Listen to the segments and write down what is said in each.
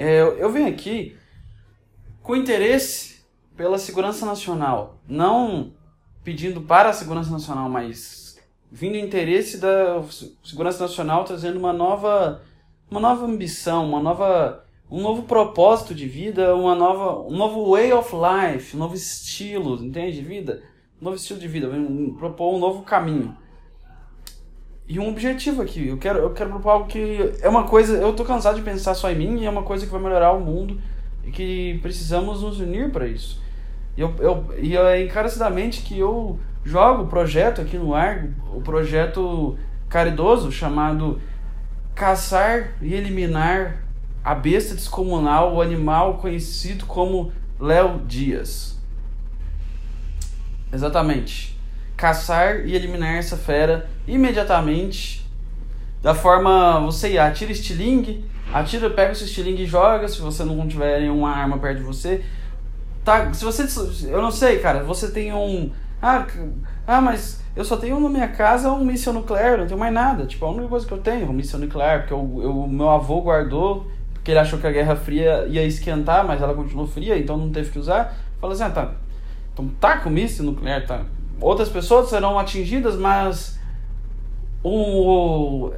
É, eu, venho aqui com interesse pela segurança nacional. Não pedindo para a segurança nacional, mas vindo interesse da segurança nacional trazendo uma nova uma nova ambição, uma nova um novo propósito de vida, uma nova um novo way of life, um novo estilo, entende, de vida, um novo estilo de vida, propor um novo caminho. E um objetivo aqui, eu quero eu quero propor algo que é uma coisa, eu tô cansado de pensar só em mim e é uma coisa que vai melhorar o mundo e que precisamos nos unir para isso. E eu, eu, e é encarecidamente que eu jogo o projeto aqui no ar, o projeto caridoso chamado Caçar e Eliminar a Besta Descomunal, o animal conhecido como Léo Dias. Exatamente. Caçar e eliminar essa fera imediatamente. Da forma, você atira estilingue, atira, pega o seu estilingue e joga, se você não tiver nenhuma arma perto de você Tá, se você. Eu não sei, cara, você tem um. Ah, ah, mas eu só tenho na minha casa um míssil nuclear, não tenho mais nada. Tipo, a única coisa que eu tenho é um míssil nuclear, porque o meu avô guardou, porque ele achou que a Guerra Fria ia esquentar, mas ela continuou fria, então não teve que usar. Fala assim, ah, tá. Então tá com míssil nuclear, tá. Outras pessoas serão atingidas, mas o,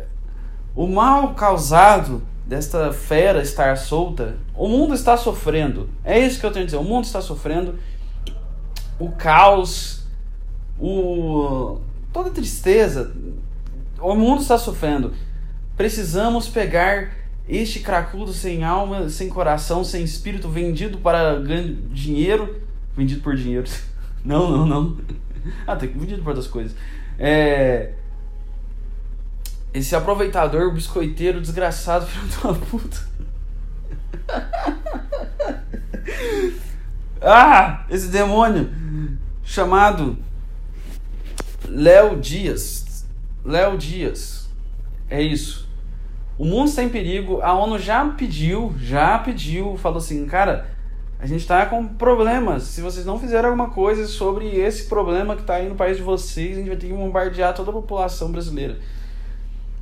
o mal causado desta fera estar solta, o mundo está sofrendo. É isso que eu tenho a dizer. O mundo está sofrendo. O caos, o toda tristeza, o mundo está sofrendo. Precisamos pegar este cracudo sem alma, sem coração, sem espírito, vendido para dinheiro, vendido por dinheiro. Não, não, não. Ah, tem vendido por outras coisas. É, esse aproveitador, biscoiteiro, desgraçado, filho uma puta. ah, esse demônio chamado Léo Dias. Léo Dias. É isso. O mundo está em perigo. A ONU já pediu, já pediu, falou assim, cara, a gente está com problemas. Se vocês não fizerem alguma coisa sobre esse problema que está aí no país de vocês, a gente vai ter que bombardear toda a população brasileira.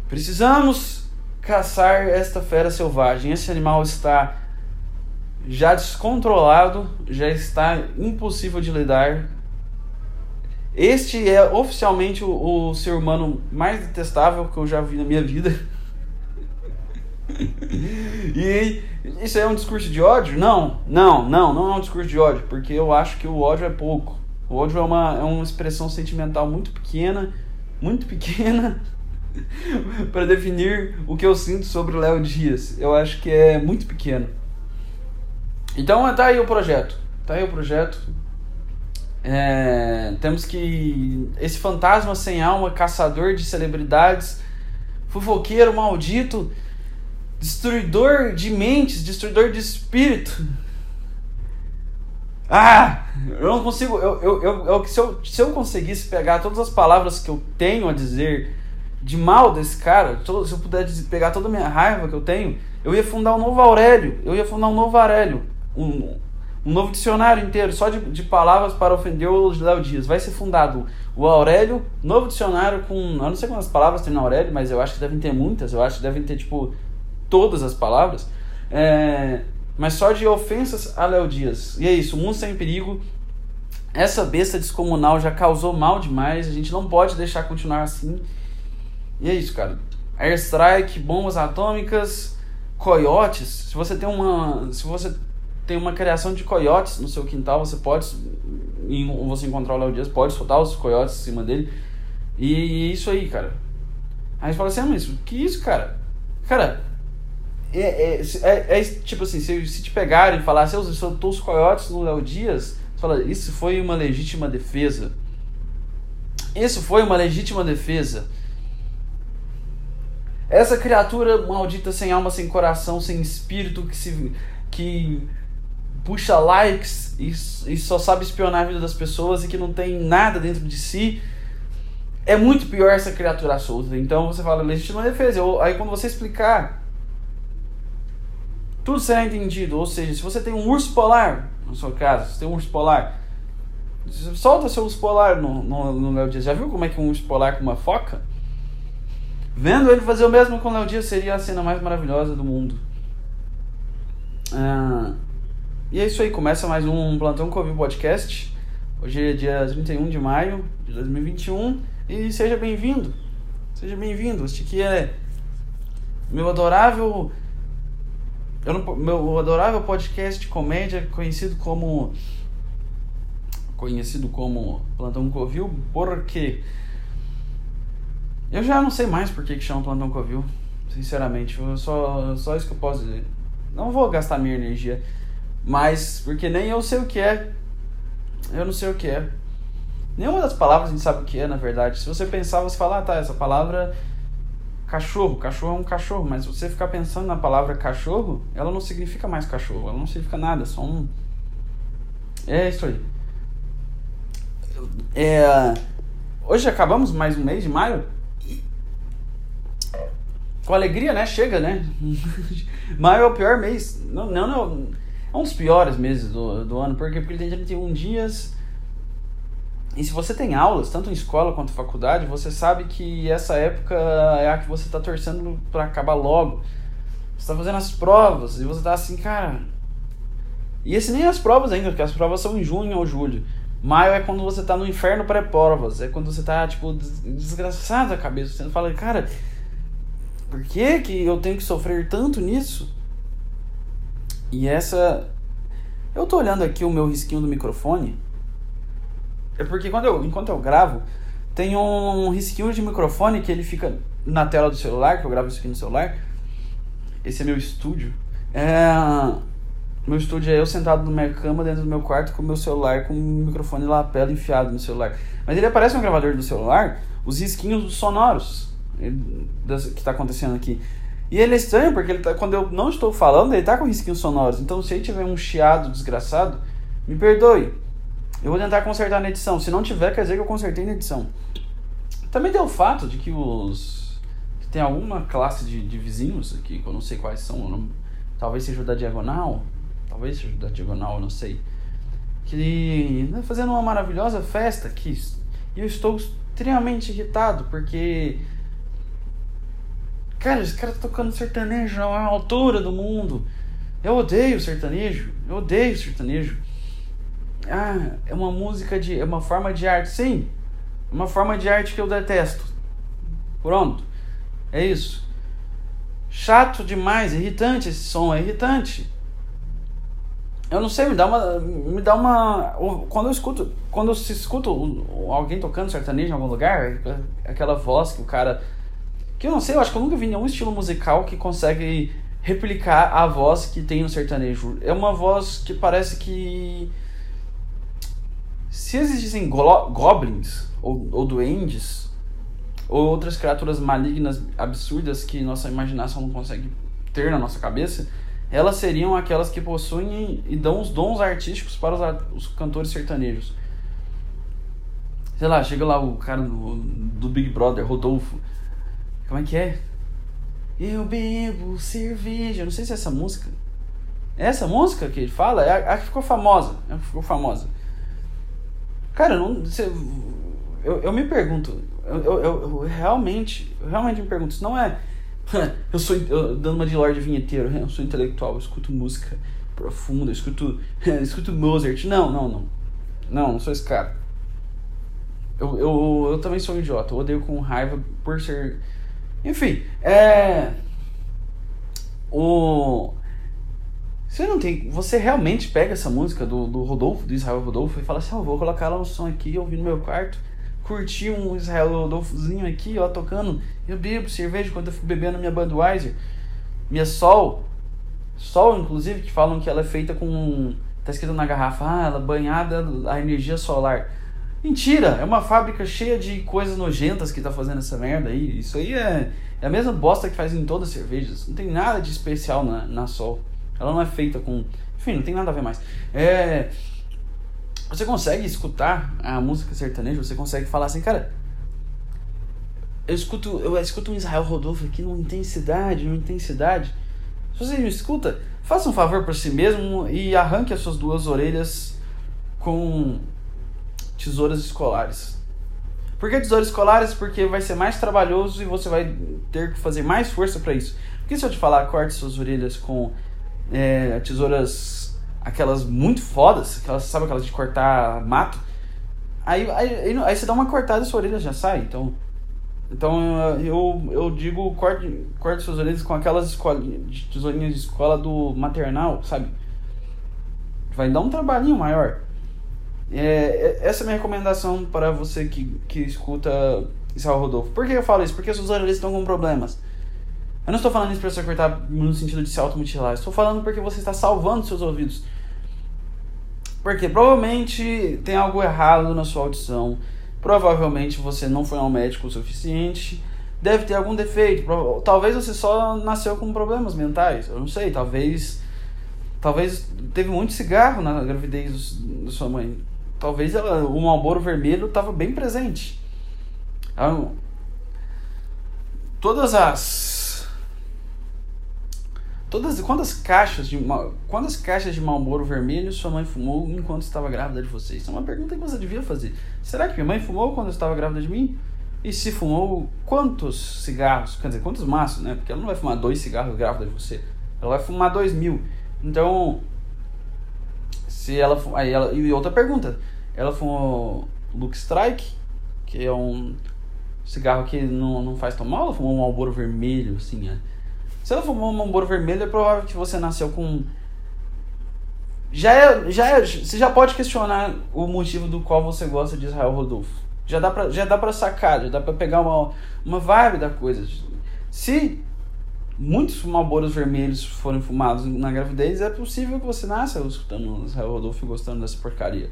Precisamos caçar esta fera selvagem. Esse animal está já descontrolado, já está impossível de lidar. Este é oficialmente o, o ser humano mais detestável que eu já vi na minha vida. e isso é um discurso de ódio? Não, não, não, não é um discurso de ódio, porque eu acho que o ódio é pouco. O ódio é uma, é uma expressão sentimental muito pequena, muito pequena para definir o que eu sinto sobre o Léo Dias. Eu acho que é muito pequeno. Então tá aí o projeto. Tá aí o projeto. É, temos que. Esse fantasma sem alma, caçador de celebridades, fofoqueiro maldito, destruidor de mentes, destruidor de espírito. Ah! Eu não consigo. Eu, eu, eu, se, eu, se eu conseguisse pegar todas as palavras que eu tenho a dizer de mal desse cara, se eu pudesse pegar toda a minha raiva que eu tenho, eu ia fundar um novo Aurélio, eu ia fundar um novo Aurélio, um, um novo dicionário inteiro, só de, de palavras para ofender o Léo Dias. Vai ser fundado o Aurélio, novo dicionário com, eu não sei quantas palavras tem no Aurélio, mas eu acho que devem ter muitas, eu acho que devem ter, tipo, todas as palavras. É, mas só de ofensas a Léo Dias. E é isso, o mundo está em perigo. Essa besta descomunal já causou mal demais, a gente não pode deixar continuar assim. E é isso, cara. Airstrike, bombas atômicas, coiotes. Se você tem uma, se você tem uma criação de coiotes no seu quintal, você pode, você encontrar o Léo Dias, pode soltar os coiotes em cima dele. E, e isso aí, cara. Aí você fala assim, ah, mas que isso, cara? Cara, é, é, é, é tipo assim, se, se te pegarem e falar assim, eu soltou os coiotes no Léo Dias, você fala, isso foi uma legítima defesa. Isso foi uma legítima defesa. Essa criatura maldita sem alma, sem coração, sem espírito, que se que puxa likes e, e só sabe espionar a vida das pessoas e que não tem nada dentro de si. É muito pior essa criatura solta. Então você fala legítima defesa. Aí quando você explicar, tudo será entendido. Ou seja, se você tem um urso polar, no seu caso, você tem um urso polar, solta seu urso polar no, no, no Léo Dias. Já viu como é que um urso polar com uma foca? Vendo ele fazer o mesmo com o Léo Dias seria a cena mais maravilhosa do mundo. Ah, e é isso aí, começa mais um Plantão Covid Podcast. Hoje é dia 31 de maio de 2021 e seja bem-vindo. Seja bem-vindo. Este aqui é meu adorável eu não, meu adorável podcast de comédia conhecido como conhecido como Plantão Covil, porque eu já não sei mais por que, que chama Plantão Covil, sinceramente, só, só isso que eu posso dizer. Não vou gastar minha energia, mas porque nem eu sei o que é. Eu não sei o que é. Nenhuma das palavras a gente sabe o que é, na verdade. Se você pensar, você fala, ah, tá, essa palavra cachorro, cachorro é um cachorro, mas você ficar pensando na palavra cachorro, ela não significa mais cachorro, ela não significa nada, só um. É isso aí. É... Hoje acabamos mais um mês de maio. Com alegria, né? Chega, né? maio é o pior mês. Não, não, não. É um dos piores meses do, do ano. Por quê? Porque ele tem 31 dias. E se você tem aulas, tanto em escola quanto faculdade, você sabe que essa época é a que você está torcendo para acabar logo. Você está fazendo as provas e você está assim, cara. E esse nem as provas ainda, porque as provas são em junho ou julho. Maio é quando você tá no inferno pré-provas. É quando você tá, tipo, desgraçado a cabeça. Você fala, cara, por que, que eu tenho que sofrer tanto nisso? E essa. Eu tô olhando aqui o meu risquinho do microfone. É porque quando eu, enquanto eu gravo, tem um risquinho de microfone que ele fica na tela do celular, que eu gravo isso aqui no celular. Esse é meu estúdio. É meu estúdio é eu sentado na minha cama dentro do meu quarto com o meu celular com o microfone lapela enfiado no celular. Mas ele aparece no gravador do celular, os risquinhos sonoros que está acontecendo aqui. E ele é estranho porque ele tá, quando eu não estou falando, ele está com risquinhos sonoros. Então se ele tiver um chiado desgraçado, me perdoe. Eu vou tentar consertar na edição. Se não tiver, quer dizer que eu consertei na edição. Também tem o fato de que os. Tem alguma classe de, de vizinhos aqui, que eu não sei quais são, não, talvez seja o da diagonal, talvez seja da Diagonal, não sei, que né, fazendo uma maravilhosa festa aqui. E eu estou extremamente irritado porque. Cara, esse cara tá tocando sertanejo a altura do mundo. Eu odeio sertanejo. Eu odeio sertanejo. Ah, é uma música de. É uma forma de arte, sim. Uma forma de arte que eu detesto. Pronto. É isso. Chato demais, irritante esse som, é irritante eu não sei, me dá uma. Me dá uma. Quando eu escuto. Quando eu escuto alguém tocando sertanejo em algum lugar, aquela voz que o cara. Que eu não sei, eu acho que eu nunca vi nenhum estilo musical que consegue replicar a voz que tem no sertanejo. É uma voz que parece que. Se existissem goblins ou, ou duendes ou outras criaturas malignas absurdas que nossa imaginação não consegue ter na nossa cabeça elas seriam aquelas que possuem e dão os dons artísticos para os, os cantores sertanejos. Sei lá, chega lá o cara do, do Big Brother, Rodolfo. Como é que é? Eu bebo cerveja. Não sei se é essa música. É essa música que ele fala é a, a que ficou famosa. É a que ficou famosa. Cara, não, você, eu, eu me pergunto. Eu, eu, eu, realmente, eu realmente me pergunto. Isso não é eu sou eu, dando uma de Lorde Vinheteiro, eu sou intelectual, eu escuto música profunda, eu escuto, eu escuto Mozart. Não, não, não. Não, não sou esse cara. Eu, eu, eu também sou um idiota, eu odeio com raiva por ser. Enfim, é. O. Você não tem. Você realmente pega essa música do, do Rodolfo, do Israel Rodolfo, e fala assim: oh, vou colocar ela no som aqui, ouvir no meu quarto curti um Israel Rodolfozinho aqui, ó, tocando. Eu bebo cerveja quando eu fico bebendo minha Budweiser. Minha Sol. Sol, inclusive, que falam que ela é feita com. Tá escrito na garrafa, ah, ela é banhada a energia solar. Mentira! É uma fábrica cheia de coisas nojentas que tá fazendo essa merda aí. Isso aí é, é a mesma bosta que faz em todas as cervejas. Não tem nada de especial na, na Sol. Ela não é feita com. Enfim, não tem nada a ver mais. É. Você consegue escutar a música sertaneja, você consegue falar assim, cara. Eu escuto, eu escuto um Israel Rodolfo aqui numa intensidade, numa intensidade. Se você me escuta, faça um favor para si mesmo e arranque as suas duas orelhas com tesouras escolares. Por que tesouras escolares? Porque vai ser mais trabalhoso e você vai ter que fazer mais força para isso. Porque se eu te falar corte suas orelhas com é, tesouras, aquelas muito fodas, aquelas, sabe aquelas de cortar mato. Aí, aí, aí, você dá uma cortada e sua orelha já sai. Então, então eu, eu digo, corte, corte suas orelhas com aquelas tesourinhas de escola do maternal, sabe? Vai dar um trabalhinho maior. É, é, essa é a minha recomendação para você que, que escuta Israel Rodolfo. Por que eu falo isso? Porque seus orelhas estão com problemas. Eu não estou falando isso para você cortar no sentido de se automutilar. Estou falando porque você está salvando seus ouvidos. Porque provavelmente tem algo errado na sua audição. Provavelmente você não foi ao médico o suficiente. Deve ter algum defeito. Talvez você só nasceu com problemas mentais. Eu não sei. Talvez. Talvez teve muito cigarro na gravidez da sua mãe. Talvez ela, o Malboro vermelho estava bem presente. Todas as Todas, quantas caixas de quantas caixas de Marlboro vermelho sua mãe fumou enquanto estava grávida de você? Isso é uma pergunta que você devia fazer. Será que minha mãe fumou quando estava grávida de mim? E se fumou, quantos cigarros? Quer dizer, quantos maços, né? Porque ela não vai fumar dois cigarros grávida de você. Ela vai fumar dois mil. Então, se ela aí ela e outra pergunta, ela fumou Luke Strike, que é um cigarro que não, não faz tão mal, ela fumou um Marlboro vermelho, assim, né? Se ela fumou um Marlboro vermelho, é provável que você nasceu com. Já é, já é, você já pode questionar o motivo do qual você gosta de Israel Rodolfo. Já dá pra, já dá pra sacar, já dá pra pegar uma, uma vibe da coisa. Se muitos Marlboros vermelhos forem fumados na gravidez, é possível que você nasça escutando Israel Rodolfo e gostando dessa porcaria.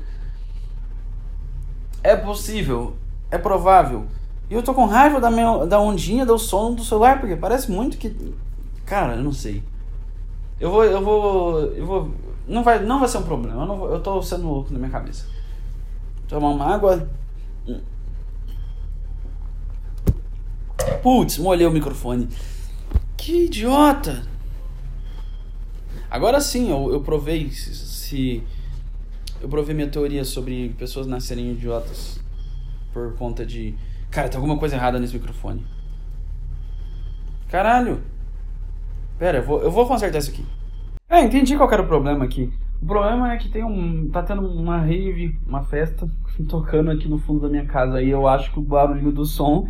É possível, é provável. E eu tô com raiva da, minha, da ondinha do sono do celular, porque parece muito que Cara, eu não sei. Eu vou, eu vou, eu vou. Não vai, não vai ser um problema. Eu, não vou, eu tô sendo louco na minha cabeça. Tomar uma água. Putz, molhei o microfone. Que idiota! Agora sim, eu, eu provei se, se, eu provei minha teoria sobre pessoas nascerem idiotas por conta de. Cara, tem alguma coisa errada nesse microfone. Caralho! Pera, eu vou, eu vou consertar isso aqui. É, entendi qual era o problema aqui. O problema é que tem um. tá tendo uma rave, uma festa tocando aqui no fundo da minha casa. E eu acho que o barulho do som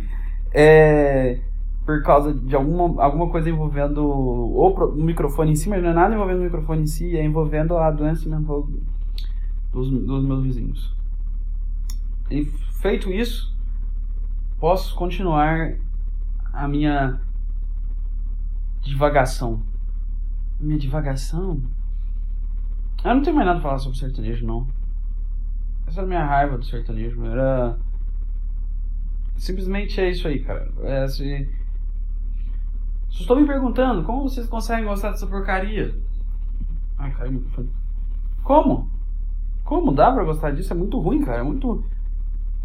é por causa de alguma, alguma coisa envolvendo o microfone em si, mas não é nada envolvendo o microfone em si, é envolvendo a doença mental dos, dos meus vizinhos. E feito isso, posso continuar a minha divagação. Minha divagação? Eu não tenho mais nada a falar sobre sertanejo, não. Essa era a minha raiva do sertanejo. Era. Simplesmente é isso aí, cara. É assim... Estou me perguntando como vocês conseguem gostar dessa porcaria. Ai, caiu o microfone. Como? Como dá pra gostar disso? É muito ruim, cara. É muito.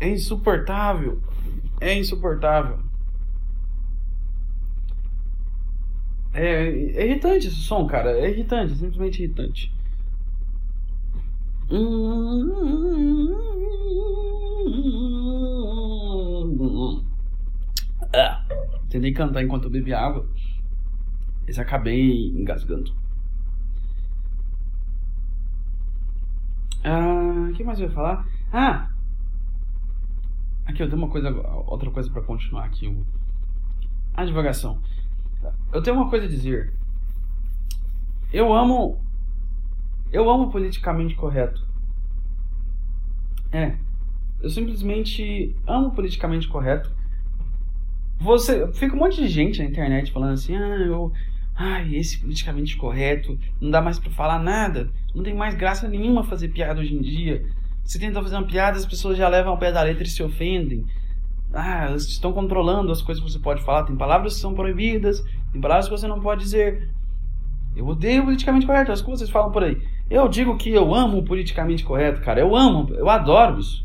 É insuportável. É insuportável. É, é irritante esse som, cara. É irritante, simplesmente irritante. Ah, tentei cantar enquanto eu bebi água, mas acabei engasgando. Ah, o que mais eu ia falar? Ah! Aqui eu tenho uma coisa, outra coisa para continuar aqui. A divagação. Eu tenho uma coisa a dizer. Eu amo. Eu amo politicamente correto. É. Eu simplesmente amo politicamente correto. Você. Fica um monte de gente na internet falando assim, ah, eu. Ai, esse politicamente correto, não dá mais para falar nada, não tem mais graça nenhuma fazer piada hoje em dia. Você tenta fazer uma piada, as pessoas já levam ao pé da letra e se ofendem ah, eles estão controlando as coisas que você pode falar. Tem palavras que são proibidas, tem palavras que você não pode dizer. Eu odeio politicamente correto, as coisas falam por aí. Eu digo que eu amo o politicamente correto, cara. Eu amo, eu adoro isso.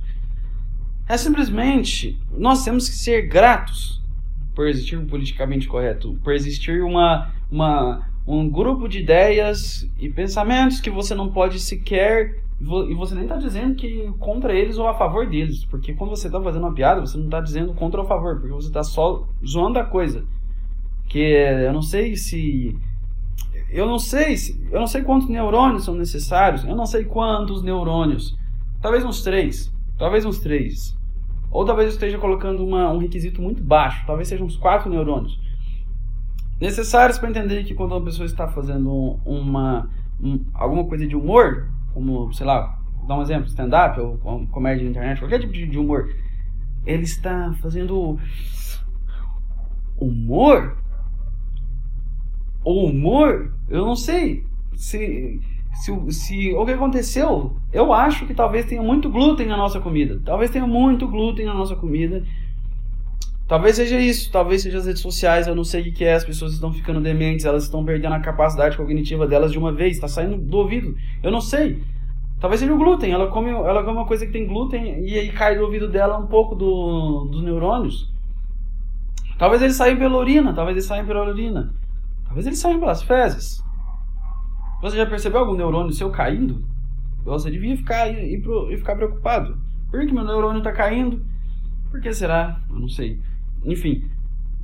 É simplesmente, nós temos que ser gratos por existir o politicamente correto, por existir uma, uma, um grupo de ideias e pensamentos que você não pode sequer e você nem está dizendo que contra eles ou a favor deles. Porque quando você está fazendo uma piada, você não está dizendo contra ou a favor. Porque você está só zoando a coisa. Que eu não sei se. eu não sei se, eu não sei quantos neurônios são necessários, eu não sei quantos neurônios. Talvez uns três, talvez uns três. Ou talvez eu esteja colocando uma, um requisito muito baixo, talvez sejam uns quatro neurônios necessários para entender que quando uma pessoa está fazendo uma um, alguma coisa de humor, como sei lá, dar um exemplo, stand-up ou, ou comédia na internet, qualquer tipo de, humor, ele está fazendo humor o humor, eu não sei se, se, se o que aconteceu. Eu acho que talvez tenha muito glúten na nossa comida. Talvez tenha muito glúten na nossa comida. Talvez seja isso, talvez seja as redes sociais, eu não sei o que é, as pessoas estão ficando dementes, elas estão perdendo a capacidade cognitiva delas de uma vez, está saindo do ouvido. Eu não sei. Talvez seja o glúten, ela come, ela come uma coisa que tem glúten e aí cai do ouvido dela um pouco do, dos neurônios. Talvez eles saiam pela urina, talvez eles saiam pela urina. Talvez eles saiam pelas fezes. Você já percebeu algum neurônio seu caindo? Você devia ficar, ir, ir ficar preocupado. Por que meu neurônio está caindo? Por que será? Eu não sei. Enfim.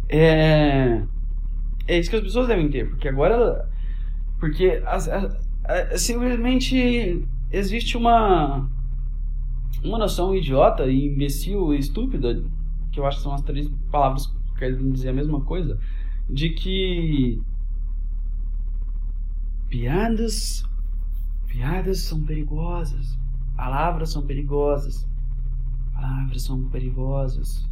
É, é isso que as pessoas devem ter. Porque agora. Porque simplesmente existe uma. Uma noção idiota e imbecil e estúpida, que eu acho que são as três palavras que querem dizer a mesma coisa, de que Piadas, piadas são perigosas. Palavras são perigosas. Palavras são perigosas.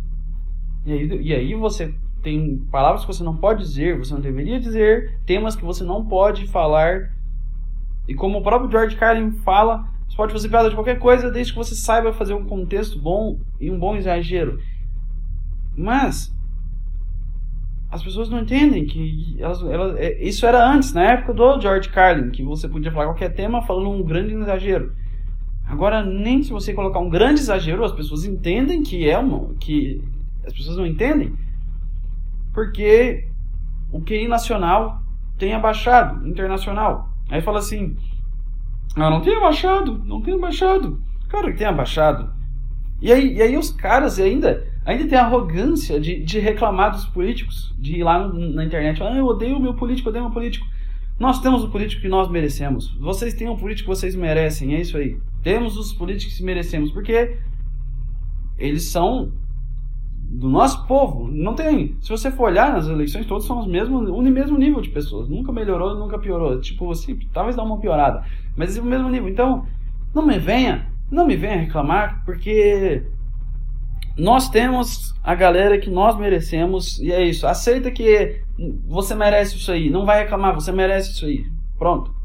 E aí, e aí você tem palavras que você não pode dizer, você não deveria dizer, temas que você não pode falar. E como o próprio George Carlin fala, você pode fazer piada de qualquer coisa desde que você saiba fazer um contexto bom e um bom exagero. Mas as pessoas não entendem que elas, elas, é, isso era antes, na época do George Carlin, que você podia falar qualquer tema falando um grande exagero. Agora, nem se você colocar um grande exagero, as pessoas entendem que é uma. que as pessoas não entendem, porque o QI nacional tem abaixado, internacional. Aí fala assim: ah, não tem abaixado, não tem abaixado. Claro que tem abaixado. E aí, e aí os caras ainda ainda tem a arrogância de, de reclamar dos políticos, de ir lá na internet falar, ah, eu odeio o meu político, odeio o meu político. Nós temos o político que nós merecemos. Vocês têm o político que vocês merecem, é isso aí. Temos os políticos que merecemos, porque eles são do nosso povo. Não tem. Se você for olhar nas eleições, todos são os mesmos, o mesmo nível de pessoas. Nunca melhorou, nunca piorou. Tipo, assim, talvez dá uma piorada. Mas é o mesmo nível. Então, não me venha, não me venha reclamar, porque nós temos a galera que nós merecemos e é isso. Aceita que você merece isso aí. Não vai reclamar, você merece isso aí. Pronto.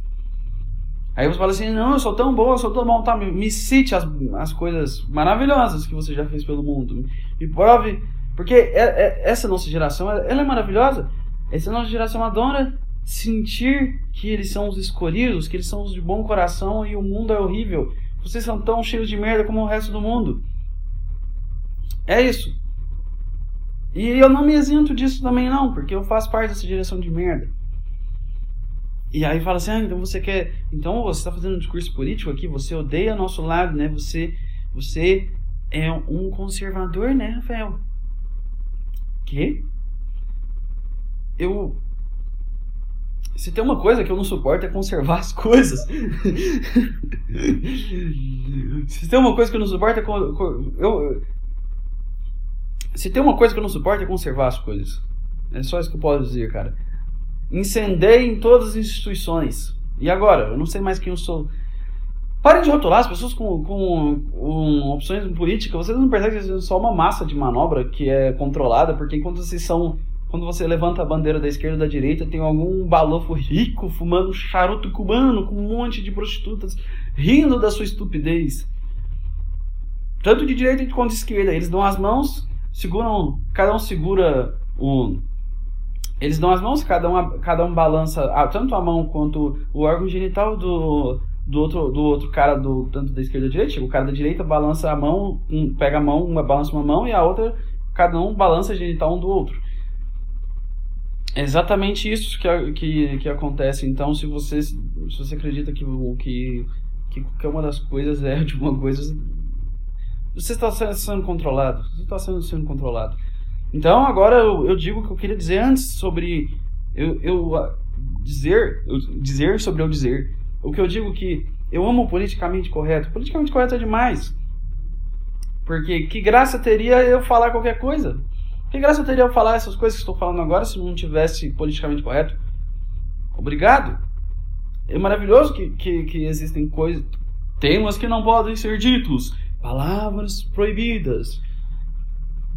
Aí você fala assim: não, eu sou tão bom, eu sou tão bom. Tá, me, me cite as, as coisas maravilhosas que você já fez pelo mundo. Me prove. Porque é, é, essa nossa geração, ela é maravilhosa. Essa nossa geração adora sentir que eles são os escolhidos, que eles são os de bom coração e o mundo é horrível. Vocês são tão cheios de merda como o resto do mundo. É isso. E eu não me isento disso também não, porque eu faço parte dessa direção de merda. E aí fala assim, ah, então você quer, então você está fazendo um discurso político aqui, você odeia nosso lado, né? Você, você é um conservador, né, Rafael? Que? Eu se tem uma coisa que eu não suporto é conservar as coisas. Se tem uma coisa que eu não suporto é. Eu, se tem uma coisa que eu não suporto é conservar as coisas. É só isso que eu posso dizer, cara. Incendei em todas as instituições. E agora? Eu não sei mais quem eu sou. Parem de rotular as pessoas com, com, com opções políticas. Vocês não percebem que são só uma massa de manobra que é controlada, porque enquanto vocês são. Quando você levanta a bandeira da esquerda ou da direita, tem algum balofo rico fumando charuto cubano com um monte de prostitutas rindo da sua estupidez. Tanto de direita quanto de esquerda. Eles dão as mãos seguram, cada um segura um. Eles dão as mãos, cada um, cada um balança tanto a mão quanto o órgão genital do, do outro, do outro cara, do, tanto da esquerda ou da direita. O cara da direita balança a mão, um, pega a mão, uma balança uma mão e a outra, cada um balança a genital um do outro. É exatamente isso que, que, que acontece. Então, se você, se você acredita que, que, que, que uma das coisas é de uma coisa, você está sendo controlado. Você está sendo, sendo controlado. Então, agora eu, eu digo o que eu queria dizer antes sobre eu, eu ah, dizer, eu dizer sobre eu dizer. O que eu digo que eu amo o politicamente correto. Politicamente correto é demais. Porque que graça teria eu falar qualquer coisa? Que graça teria eu falar essas coisas que estou falando agora se não tivesse politicamente correto? Obrigado. É maravilhoso que, que, que existem coisas, temas que não podem ser ditos, palavras proibidas.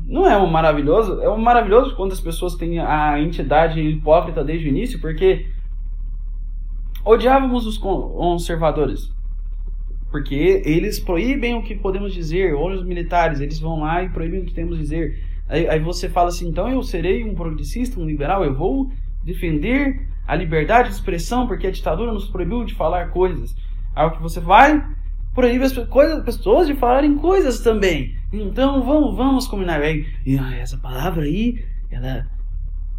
Não é um maravilhoso? É um maravilhoso quando as pessoas têm a entidade hipócrita desde o início, porque odiávamos os conservadores. Porque eles proíbem o que podemos dizer, ou os militares, eles vão lá e proíbem o que temos a dizer. Aí, aí você fala assim, então eu serei um progressista, um liberal, eu vou defender a liberdade de expressão, porque a ditadura nos proibiu de falar coisas. Aí que você vai proíbe as coisas, pessoas de falarem coisas também. Então vamos, vamos combinar. Aí, ah, essa palavra aí, ela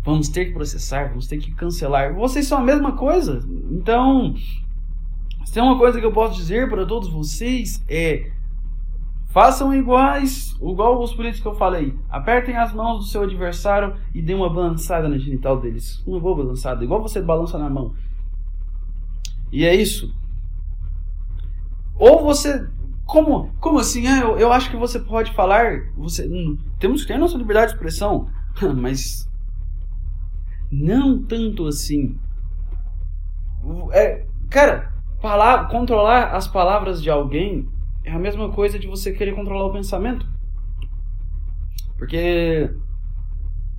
vamos ter que processar, vamos ter que cancelar. Vocês são a mesma coisa. Então, se tem uma coisa que eu posso dizer para todos vocês é façam iguais, igual os políticos que eu falei. Apertem as mãos do seu adversário e dê uma balançada na genital deles. Uma boa balançada, igual você balança na mão. E é isso. Ou você como, como assim? É, eu, eu acho que você pode falar. Você, hum, temos que ter nossa liberdade de expressão, mas não tanto assim. É, cara, palavra, controlar as palavras de alguém é a mesma coisa de você querer controlar o pensamento. Porque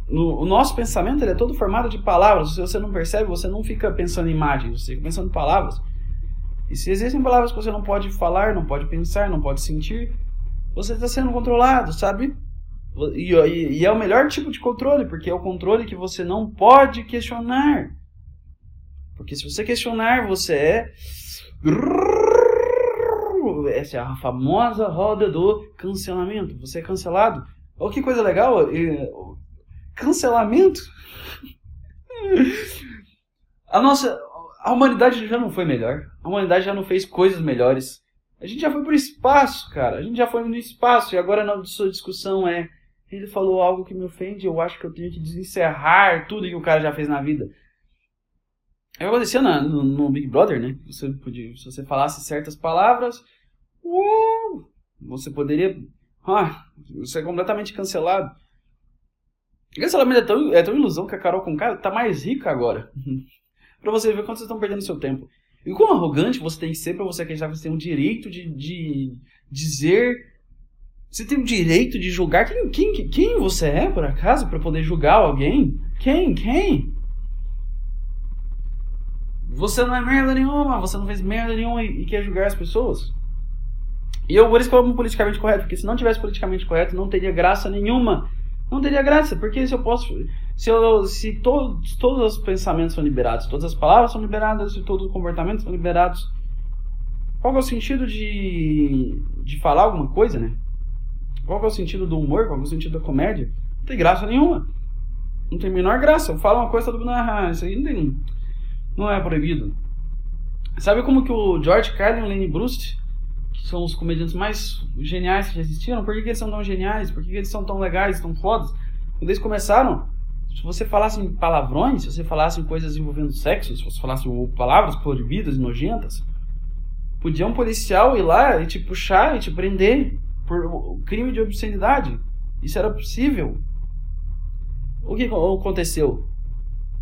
no, o nosso pensamento ele é todo formado de palavras. Se você não percebe, você não fica pensando em imagens, você fica pensando em palavras. E se existem palavras que você não pode falar, não pode pensar, não pode sentir, você está sendo controlado, sabe? E, e, e, é o melhor tipo de controle, porque é o controle que você não pode questionar. Porque se você questionar, você é. Essa é a famosa roda do cancelamento. Você é cancelado. Olha que coisa legal. Cancelamento. A nossa, a humanidade já não foi melhor. A humanidade já não fez coisas melhores. A gente já foi pro espaço, cara. A gente já foi no espaço. E agora a sua discussão é. Ele falou algo que me ofende, eu acho que eu tenho que desencerrar tudo que o cara já fez na vida. É o que acontecia no, no, Big Brother, né? Você podia, se você falasse certas palavras, uh, você poderia. Ah, você é completamente cancelado. Cancelamento é tão, é tão ilusão que a Carol com cara tá mais rica agora. para você ver quanto vocês estão perdendo seu tempo. E quão arrogante você tem que ser para você acreditar que você tem o direito de, de dizer. Você tem o direito de julgar. Quem, quem, quem você é, por acaso, para poder julgar alguém? Quem? Quem? Você não é merda nenhuma, você não fez merda nenhuma e, e quer julgar as pessoas. E eu, por isso que eu amo politicamente correto, porque se não tivesse politicamente correto, não teria graça nenhuma. Não teria graça, porque se eu posso se, eu, se todos, os pensamentos são liberados, todas as palavras são liberadas e todos os comportamentos são liberados, qual é o sentido de, de falar alguma coisa, né? Qual é o sentido do humor? Qual é o sentido da comédia? Não tem graça nenhuma. Não tem a menor graça. Eu falo uma coisa, todo mundo, ah, isso aí não tem. Não é proibido. Sabe como que o George Carlin e o Lenny Bruce, que são os comediantes mais geniais que já existiram, por que, que eles são tão geniais? Por que, que eles são tão legais, tão fodas? Quando eles começaram, se você falasse em palavrões, se você falasse em coisas envolvendo sexo, se você falasse palavras proibidas e nojentas, podia um policial ir lá e te puxar e te prender por crime de obscenidade. Isso era possível. O que aconteceu?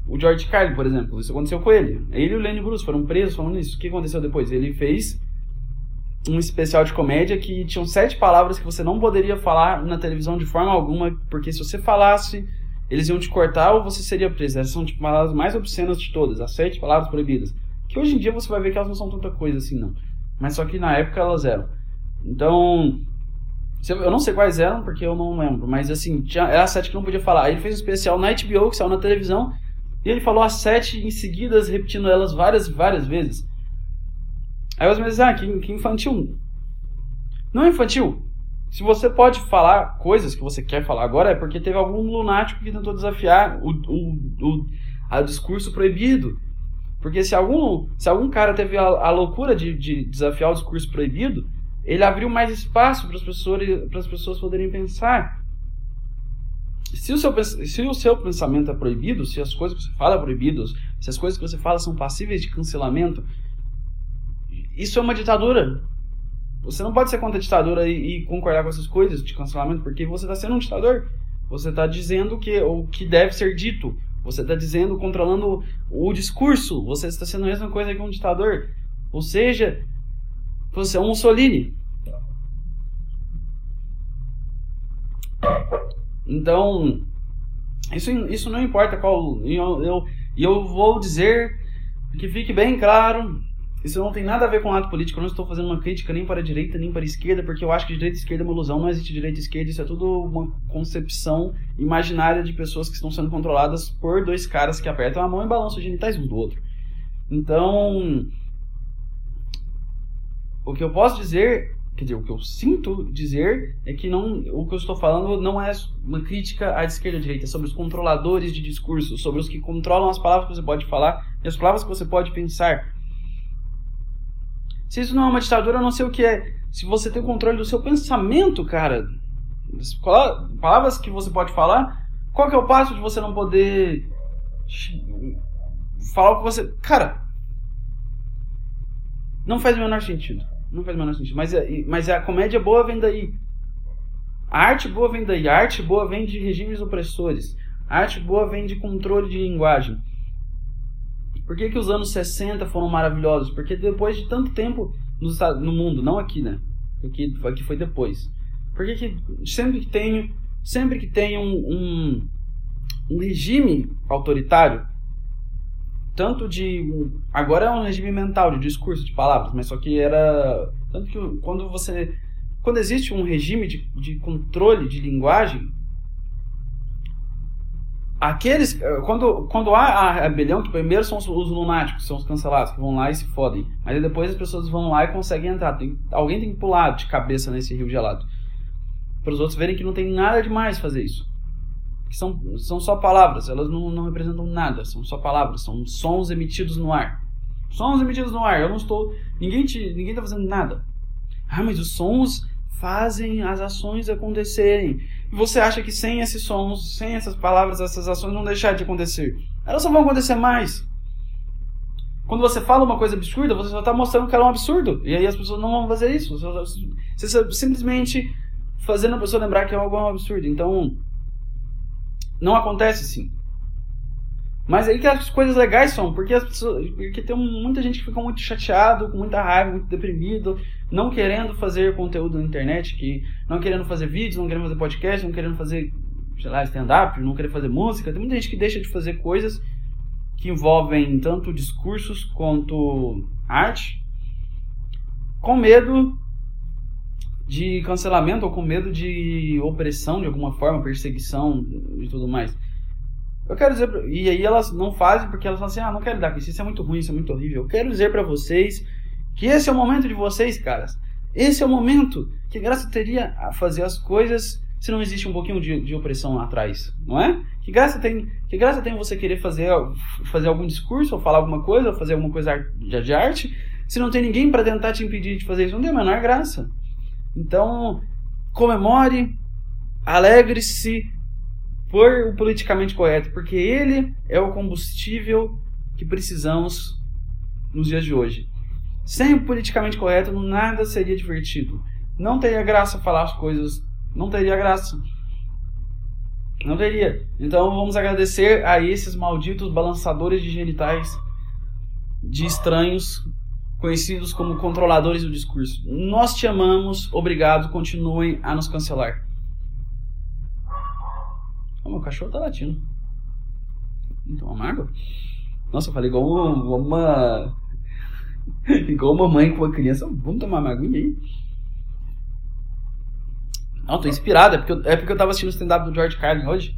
O George Carlin, por exemplo, isso aconteceu com ele. Ele e o Lenny Bruce foram presos falando isso. O que aconteceu depois? Ele fez um especial de comédia que tinham sete palavras que você não poderia falar na televisão de forma alguma, porque se você falasse eles iam te cortar ou você seria preso. Essas são tipo palavras mais obscenas de todas, as sete palavras proibidas. Que hoje em dia você vai ver que elas não são tanta coisa assim, não. Mas só que na época elas eram. Então, eu não sei quais eram, porque eu não lembro, mas assim, tinha, era as sete que não podia falar. Aí ele fez um especial na HBO, que saiu na televisão, e ele falou as sete em seguida, repetindo elas várias e várias vezes. Aí os meus ah, que, que infantil. Não é infantil, se você pode falar coisas que você quer falar agora, é porque teve algum lunático que tentou desafiar o, o, o a discurso proibido. Porque se algum, se algum cara teve a, a loucura de, de, desafiar o discurso proibido, ele abriu mais espaço para as pessoas, para as pessoas poderem pensar. se o, seu, se o seu pensamento é proibido, se as coisas que você fala é proibido, se as coisas que você fala são passíveis de cancelamento, isso é uma ditadura. Você não pode ser contra a ditadura e, e concordar com essas coisas de cancelamento, porque você está sendo um ditador. Você está dizendo que, o que deve ser dito. Você está dizendo, controlando o discurso. Você está sendo a mesma coisa que um ditador. Ou seja, você é um Mussolini. Então, isso, isso não importa qual. Eu, eu, eu vou dizer que fique bem claro isso não tem nada a ver com ato político. Eu não estou fazendo uma crítica nem para a direita nem para a esquerda, porque eu acho que direita e esquerda é uma ilusão. Não existe direita e esquerda. Isso é tudo uma concepção imaginária de pessoas que estão sendo controladas por dois caras que apertam a mão e balançam os genitais um do outro. Então, o que eu posso dizer, quer dizer, o que eu sinto dizer é que não, o que eu estou falando não é uma crítica à esquerda e à direita, é sobre os controladores de discurso, sobre os que controlam as palavras que você pode falar e as palavras que você pode pensar se isso não é uma ditadura, eu não sei o que é. Se você tem controle do seu pensamento, cara, palavras que você pode falar, qual que é o passo de você não poder falar o que você. Cara, não faz o menor sentido. Não faz o menor sentido. Mas, é, mas a comédia boa vem daí. A arte boa vem daí. A arte boa vem de regimes opressores. A arte boa vem de controle de linguagem. Por que, que os anos 60 foram maravilhosos? Porque depois de tanto tempo no, no mundo, não aqui, né? Aqui, aqui foi depois. Por que, que sempre que tem, sempre que tem um, um, um regime autoritário, tanto de. Agora é um regime mental, de discurso, de palavras, mas só que era. Tanto que quando você. Quando existe um regime de, de controle de linguagem, Aqueles. Eh, quando, quando há a rebelião, que primeiro são os, os, lunáticos, são os cancelados, que vão lá e se fodem. Mas depois as pessoas vão lá e conseguem entrar. Tem, alguém tem que pular de cabeça nesse rio gelado. Para os outros verem que não tem nada demais fazer isso. Que são, são só palavras, elas não, não representam nada, são só palavras, são sons emitidos no ar. Sons emitidos no ar, eu não estou. Ninguém está ninguém tá fazendo nada. Ah, mas os sons fazem as ações acontecerem. Você acha que sem esses sons, sem essas palavras, essas ações vão deixar de acontecer? Elas só vão acontecer mais. Quando você fala uma coisa absurda, você só está mostrando que ela é um absurdo. E aí as pessoas não vão fazer isso. Você está simplesmente fazendo a pessoa lembrar que é algo absurdo. Então, não acontece assim. Mas aí que as coisas legais são, porque as pessoas, porque tem muita gente que fica muito chateado, com muita raiva, muito deprimido, não querendo fazer conteúdo na internet, que não querendo fazer vídeos, não querendo fazer podcast, não querendo fazer, sei lá, stand-up, não querendo fazer música. Tem muita gente que deixa de fazer coisas que envolvem tanto discursos quanto arte, com medo de cancelamento ou com medo de opressão de alguma forma, perseguição e tudo mais. Eu quero dizer, e aí elas não fazem porque elas falam assim: ah, não quero lidar com isso, isso é muito ruim, isso é muito horrível. Eu quero dizer para vocês que esse é o momento de vocês, caras. Esse é o momento que graça teria a fazer as coisas se não existe um pouquinho de, de opressão lá atrás, não é? Que graça tem, que graça tem você querer fazer, fazer algum discurso, ou falar alguma coisa, ou fazer alguma coisa de, arte, se não tem ninguém para tentar te impedir de fazer isso? Não tem a menor graça. Então, comemore, alegre-se, por o politicamente correto, porque ele é o combustível que precisamos nos dias de hoje. Sem o politicamente correto, nada seria divertido. Não teria graça falar as coisas, não teria graça. Não teria. Então vamos agradecer a esses malditos balançadores de genitais de estranhos conhecidos como controladores do discurso. Nós te amamos, obrigado, continuem a nos cancelar. Meu cachorro tá latindo. Então, água? Nossa, eu falei igual uma. uma... igual uma mãe com uma criança. Vamos tomar uma aguinha aí? Não, tô inspirado. É porque eu, é porque eu tava assistindo o stand-up do George Carlin hoje.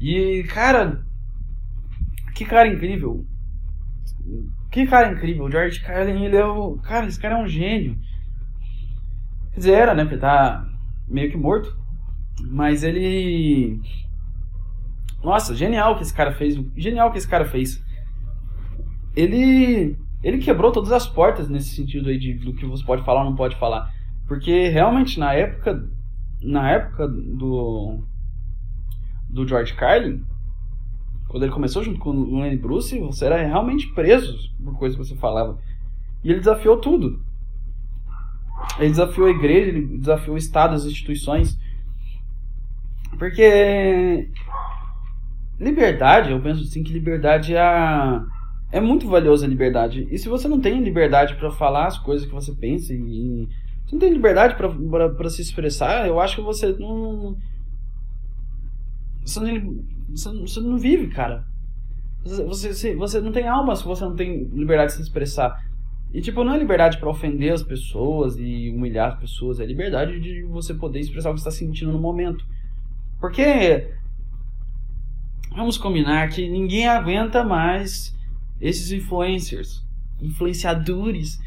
E, cara. Que cara incrível. Que cara incrível. O George Carlin, ele é o. Cara, esse cara é um gênio. Quer dizer, era, né? Porque tá meio que morto. Mas ele. Nossa, genial que esse cara fez. Genial que esse cara fez. Ele. Ele quebrou todas as portas nesse sentido aí de, do que você pode falar ou não pode falar. Porque realmente na época. Na época do. do George Carlin, quando ele começou junto com o Lenny Bruce, você era realmente preso por coisas que você falava. E ele desafiou tudo. Ele desafiou a igreja, ele desafiou o Estado, as instituições. Porque liberdade, eu penso assim que liberdade é, é muito valiosa a liberdade. E se você não tem liberdade para falar as coisas que você pensa e, você não tem liberdade para se expressar, eu acho que você não você não, você não vive, cara. Você, você, você não tem alma se você não tem liberdade de se expressar. E, tipo, não é liberdade para ofender as pessoas e humilhar as pessoas, é liberdade de você poder expressar o que está sentindo no momento. Porque, vamos combinar que ninguém aguenta mais esses influencers, influenciadores.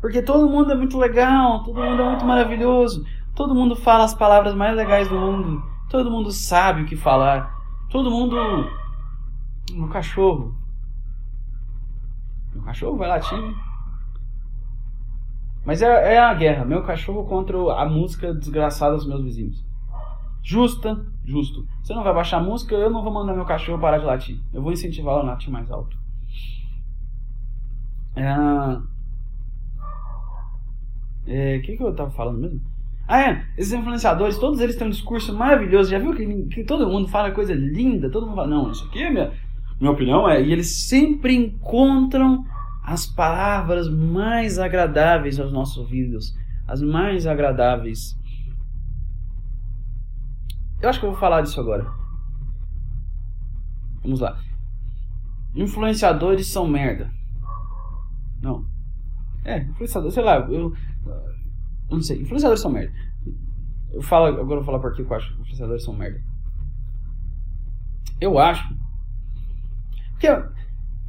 Porque todo mundo é muito legal, todo mundo é muito maravilhoso, todo mundo fala as palavras mais legais do mundo, todo mundo sabe o que falar, todo mundo. Meu cachorro. Meu cachorro vai latir. Mas é, é a guerra. Meu cachorro contra a música desgraçada dos meus vizinhos. Justa, justo. Você não vai baixar a música, eu não vou mandar meu cachorro parar de latir. Eu vou incentivá-lo a latir mais alto. É. É. O que, que eu tava falando mesmo? Ah, é. Esses influenciadores, todos eles têm um discurso maravilhoso. Já viu que, que todo mundo fala coisa linda? Todo mundo fala, não, isso aqui é minha, minha opinião. é E eles sempre encontram as palavras mais agradáveis aos nossos ouvidos, as mais agradáveis. Eu acho que eu vou falar disso agora. Vamos lá. Influenciadores são merda. Não. É, influenciadores, sei lá, eu, não sei, influenciadores são merda. Eu falo, agora eu vou falar por que eu acho que influenciadores são merda. Eu acho que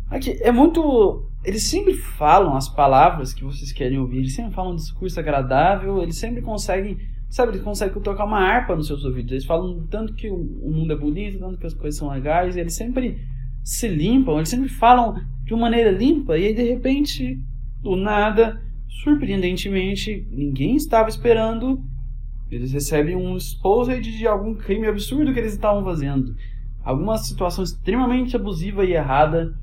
aqui é muito eles sempre falam as palavras que vocês querem ouvir, eles sempre falam um discurso agradável, eles sempre conseguem, sabe, eles conseguem tocar uma harpa nos seus ouvidos. Eles falam tanto que o mundo é bonito, tanto que as coisas são legais, eles sempre se limpam, eles sempre falam de uma maneira limpa, e aí de repente, do nada, surpreendentemente, ninguém estava esperando, eles recebem um exposed de algum crime absurdo que eles estavam fazendo. Alguma situação extremamente abusiva e errada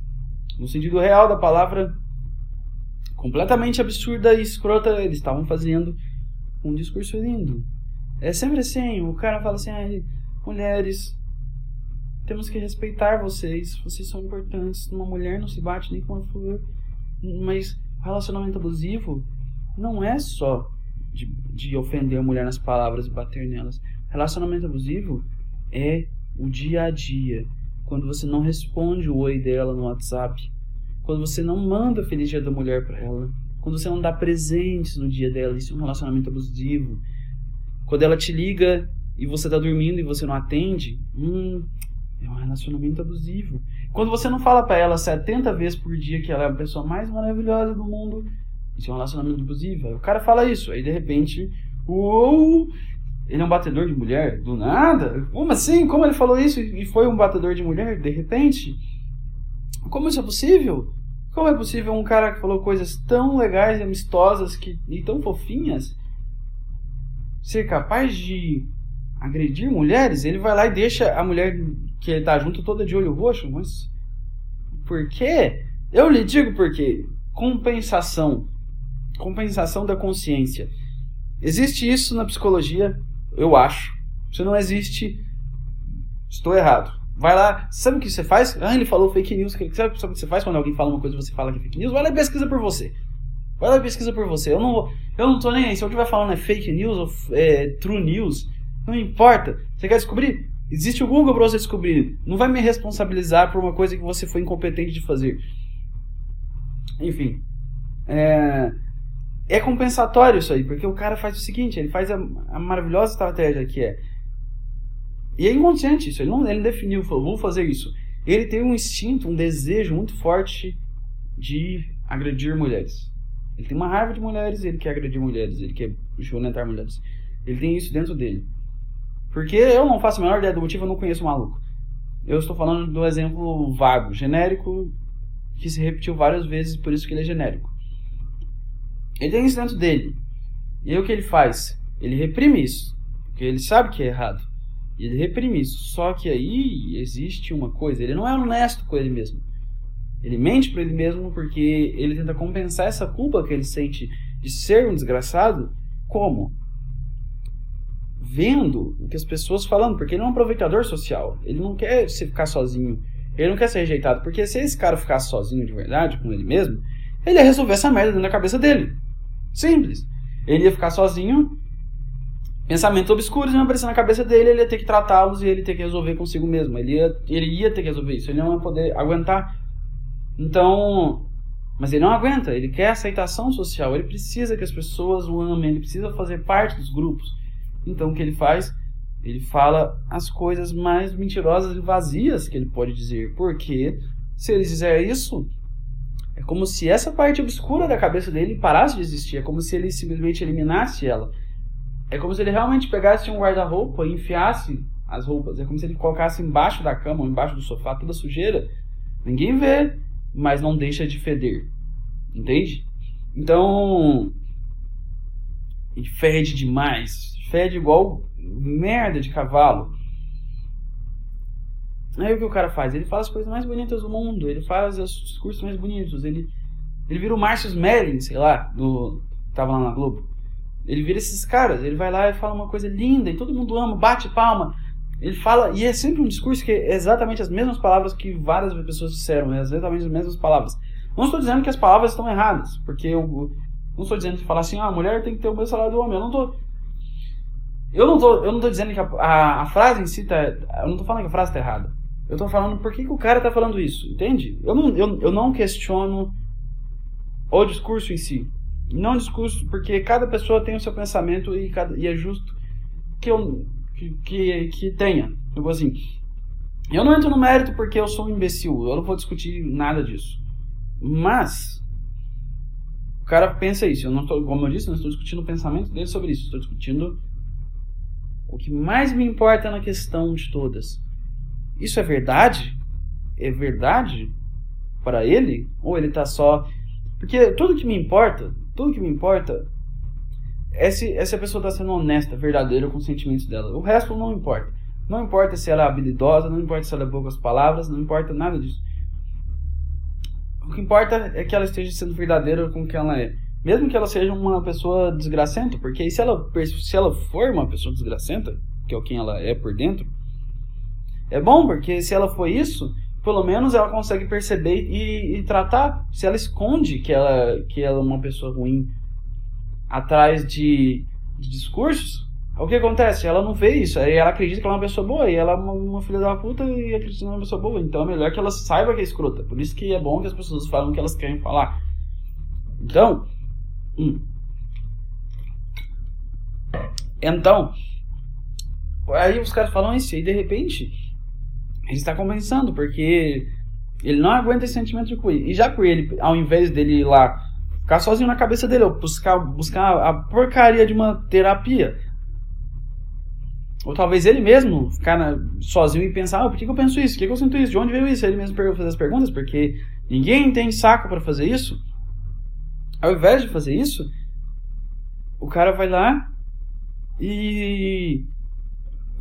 no sentido real da palavra, completamente absurda e escrota, eles estavam fazendo um discurso lindo. É sempre assim, o cara fala assim, ah, mulheres, temos que respeitar vocês, vocês são importantes, uma mulher não se bate nem com uma flor, mas relacionamento abusivo não é só de, de ofender a mulher nas palavras e bater nelas. Relacionamento abusivo é o dia a dia, quando você não responde o oi dela no WhatsApp, quando você não manda Feliz Dia da Mulher para ela, quando você não dá presentes no dia dela, isso é um relacionamento abusivo. Quando ela te liga e você tá dormindo e você não atende, hum, é um relacionamento abusivo. Quando você não fala para ela 70 vezes por dia que ela é a pessoa mais maravilhosa do mundo, isso é um relacionamento abusivo. Aí o cara fala isso, aí de repente, uou, ele é um batedor de mulher? Do nada? Como assim? Como ele falou isso e foi um batedor de mulher de repente? Como isso é possível? Como é possível um cara que falou coisas tão legais e amistosas que, e tão fofinhas ser capaz de agredir mulheres? Ele vai lá e deixa a mulher que ele tá junto toda de olho roxo? Mas por quê? Eu lhe digo por quê. Compensação. Compensação da consciência. Existe isso na psicologia eu acho. Se não existe, estou errado. Vai lá, sabe o que você faz? Ah, ele falou fake news. Sabe, o que você faz quando alguém fala uma coisa e você fala que é fake news? Vai lá e pesquisa por você. Vai lá e pesquisa por você. Eu não, eu não tô nem aí. Se eu estiver falando é fake news ou é, true news, não importa. Você quer descobrir? Existe o Google para você descobrir. Não vai me responsabilizar por uma coisa que você foi incompetente de fazer. Enfim. É, é compensatório isso aí, porque o cara faz o seguinte, ele faz a, a maravilhosa estratégia que é. E é inconsciente isso, ele não, ele definiu, falou, vou fazer isso. Ele tem um instinto, um desejo muito forte de agredir mulheres. Ele tem uma raiva de mulheres, ele quer agredir mulheres, ele quer violentar mulheres. Ele tem isso dentro dele. Porque eu não faço a menor ideia do motivo, eu não conheço o maluco. Eu estou falando do exemplo vago, genérico, que se repetiu várias vezes, por isso que ele é genérico. Ele tem isso dentro dele. E aí o que ele faz? Ele reprime isso. Porque ele sabe que é errado. E ele reprime isso. Só que aí existe uma coisa, ele não é honesto com ele mesmo. Ele mente para ele mesmo porque ele tenta compensar essa culpa que ele sente de ser um desgraçado. Como? Vendo o que as pessoas falando, porque ele é um aproveitador social. Ele não quer se ficar sozinho. Ele não quer ser rejeitado. Porque se esse cara ficasse sozinho de verdade com ele mesmo, ele ia resolver essa merda dentro da cabeça dele. Simples. Ele ia ficar sozinho, pensamentos obscuros iam aparecer na cabeça dele, ele ia ter que tratá-los e ele ia ter que resolver consigo mesmo. Ele ia, ele ia ter que resolver isso, ele não ia poder aguentar. Então, mas ele não aguenta, ele quer aceitação social, ele precisa que as pessoas o amem, ele precisa fazer parte dos grupos. Então o que ele faz? Ele fala as coisas mais mentirosas e vazias que ele pode dizer, porque se ele dizer isso, é como se essa parte obscura da cabeça dele parasse de existir. É como se ele simplesmente eliminasse ela. É como se ele realmente pegasse um guarda-roupa e enfiasse as roupas. É como se ele colocasse embaixo da cama ou embaixo do sofá toda sujeira. Ninguém vê, mas não deixa de feder. Entende? Então. E fede demais. Fede igual merda de cavalo. Aí o que o cara faz? Ele fala as coisas mais bonitas do mundo, ele faz os discursos mais bonitos, ele, ele vira o Márcio Smelling, sei lá, do tava lá na Globo. Ele vira esses caras, ele vai lá e fala uma coisa linda e todo mundo ama, bate palma. Ele fala, e é sempre um discurso que é exatamente as mesmas palavras que várias pessoas disseram, é exatamente as mesmas palavras. Não estou dizendo que as palavras estão erradas, porque eu não estou dizendo que falar assim, ah, a mulher tem que ter o mesmo salário do homem. Eu não estou eu não tô, eu não tô dizendo que a, a, a frase em si tá. Eu não tô falando que a frase tá errada. Eu tô falando por que, que o cara tá falando isso, entende? Eu não, eu, eu não questiono o discurso em si. Não discurso, porque cada pessoa tem o seu pensamento e, cada, e é justo que eu que, que, que tenha. Assim, eu não entro no mérito porque eu sou um imbecil, eu não vou discutir nada disso. Mas o cara pensa isso. Eu não tô, como eu disse, não estou discutindo o pensamento dele sobre isso. Estou discutindo o que mais me importa na questão de todas. Isso é verdade? É verdade para ele? Ou ele está só. Porque tudo que me importa, tudo que me importa é se, é se a pessoa está sendo honesta, verdadeira com os sentimentos dela. O resto não importa. Não importa se ela é habilidosa, não importa se ela é boa com as palavras, não importa nada disso. O que importa é que ela esteja sendo verdadeira com o que ela é. Mesmo que ela seja uma pessoa desgracenta, porque se ela, se ela for uma pessoa desgracenta, que é o quem ela é por dentro, é bom, porque se ela for isso, pelo menos ela consegue perceber e, e, tratar. Se ela esconde que ela, que ela é uma pessoa ruim atrás de, de discursos, o que acontece? Ela não vê isso, aí ela acredita que ela é uma pessoa boa, e ela é uma, uma filha da puta e acredita que ela é uma pessoa boa. Então é melhor que ela saiba que é escrota. Por isso que é bom que as pessoas falam o que elas querem falar. Então, hum. Então, aí os caras falam isso, e de repente ele está compensando, porque ele não aguenta esse sentimento de cuidar. E já por ele, ao invés dele ir lá ficar sozinho na cabeça dele, ou buscar, buscar a porcaria de uma terapia, ou talvez ele mesmo ficar na, sozinho e pensar, ah, por que, que eu penso isso? Por que, que eu sinto isso? De onde veio isso? Ele mesmo fazer as perguntas, porque ninguém tem saco para fazer isso. Ao invés de fazer isso, o cara vai lá e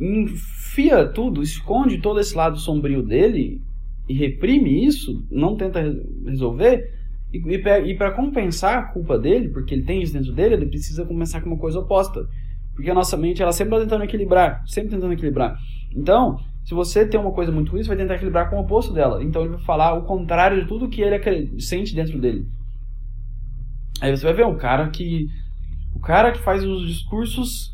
enfia tudo, esconde todo esse lado sombrio dele e reprime isso, não tenta resolver, e, e para compensar a culpa dele, porque ele tem isso dentro dele, ele precisa começar com uma coisa oposta. Porque a nossa mente, ela sempre está tentando equilibrar, sempre tentando equilibrar. Então, se você tem uma coisa muito ruim, você vai tentar equilibrar com o oposto dela. Então ele vai falar o contrário de tudo que ele sente dentro dele. Aí você vai ver um cara que o cara que faz os discursos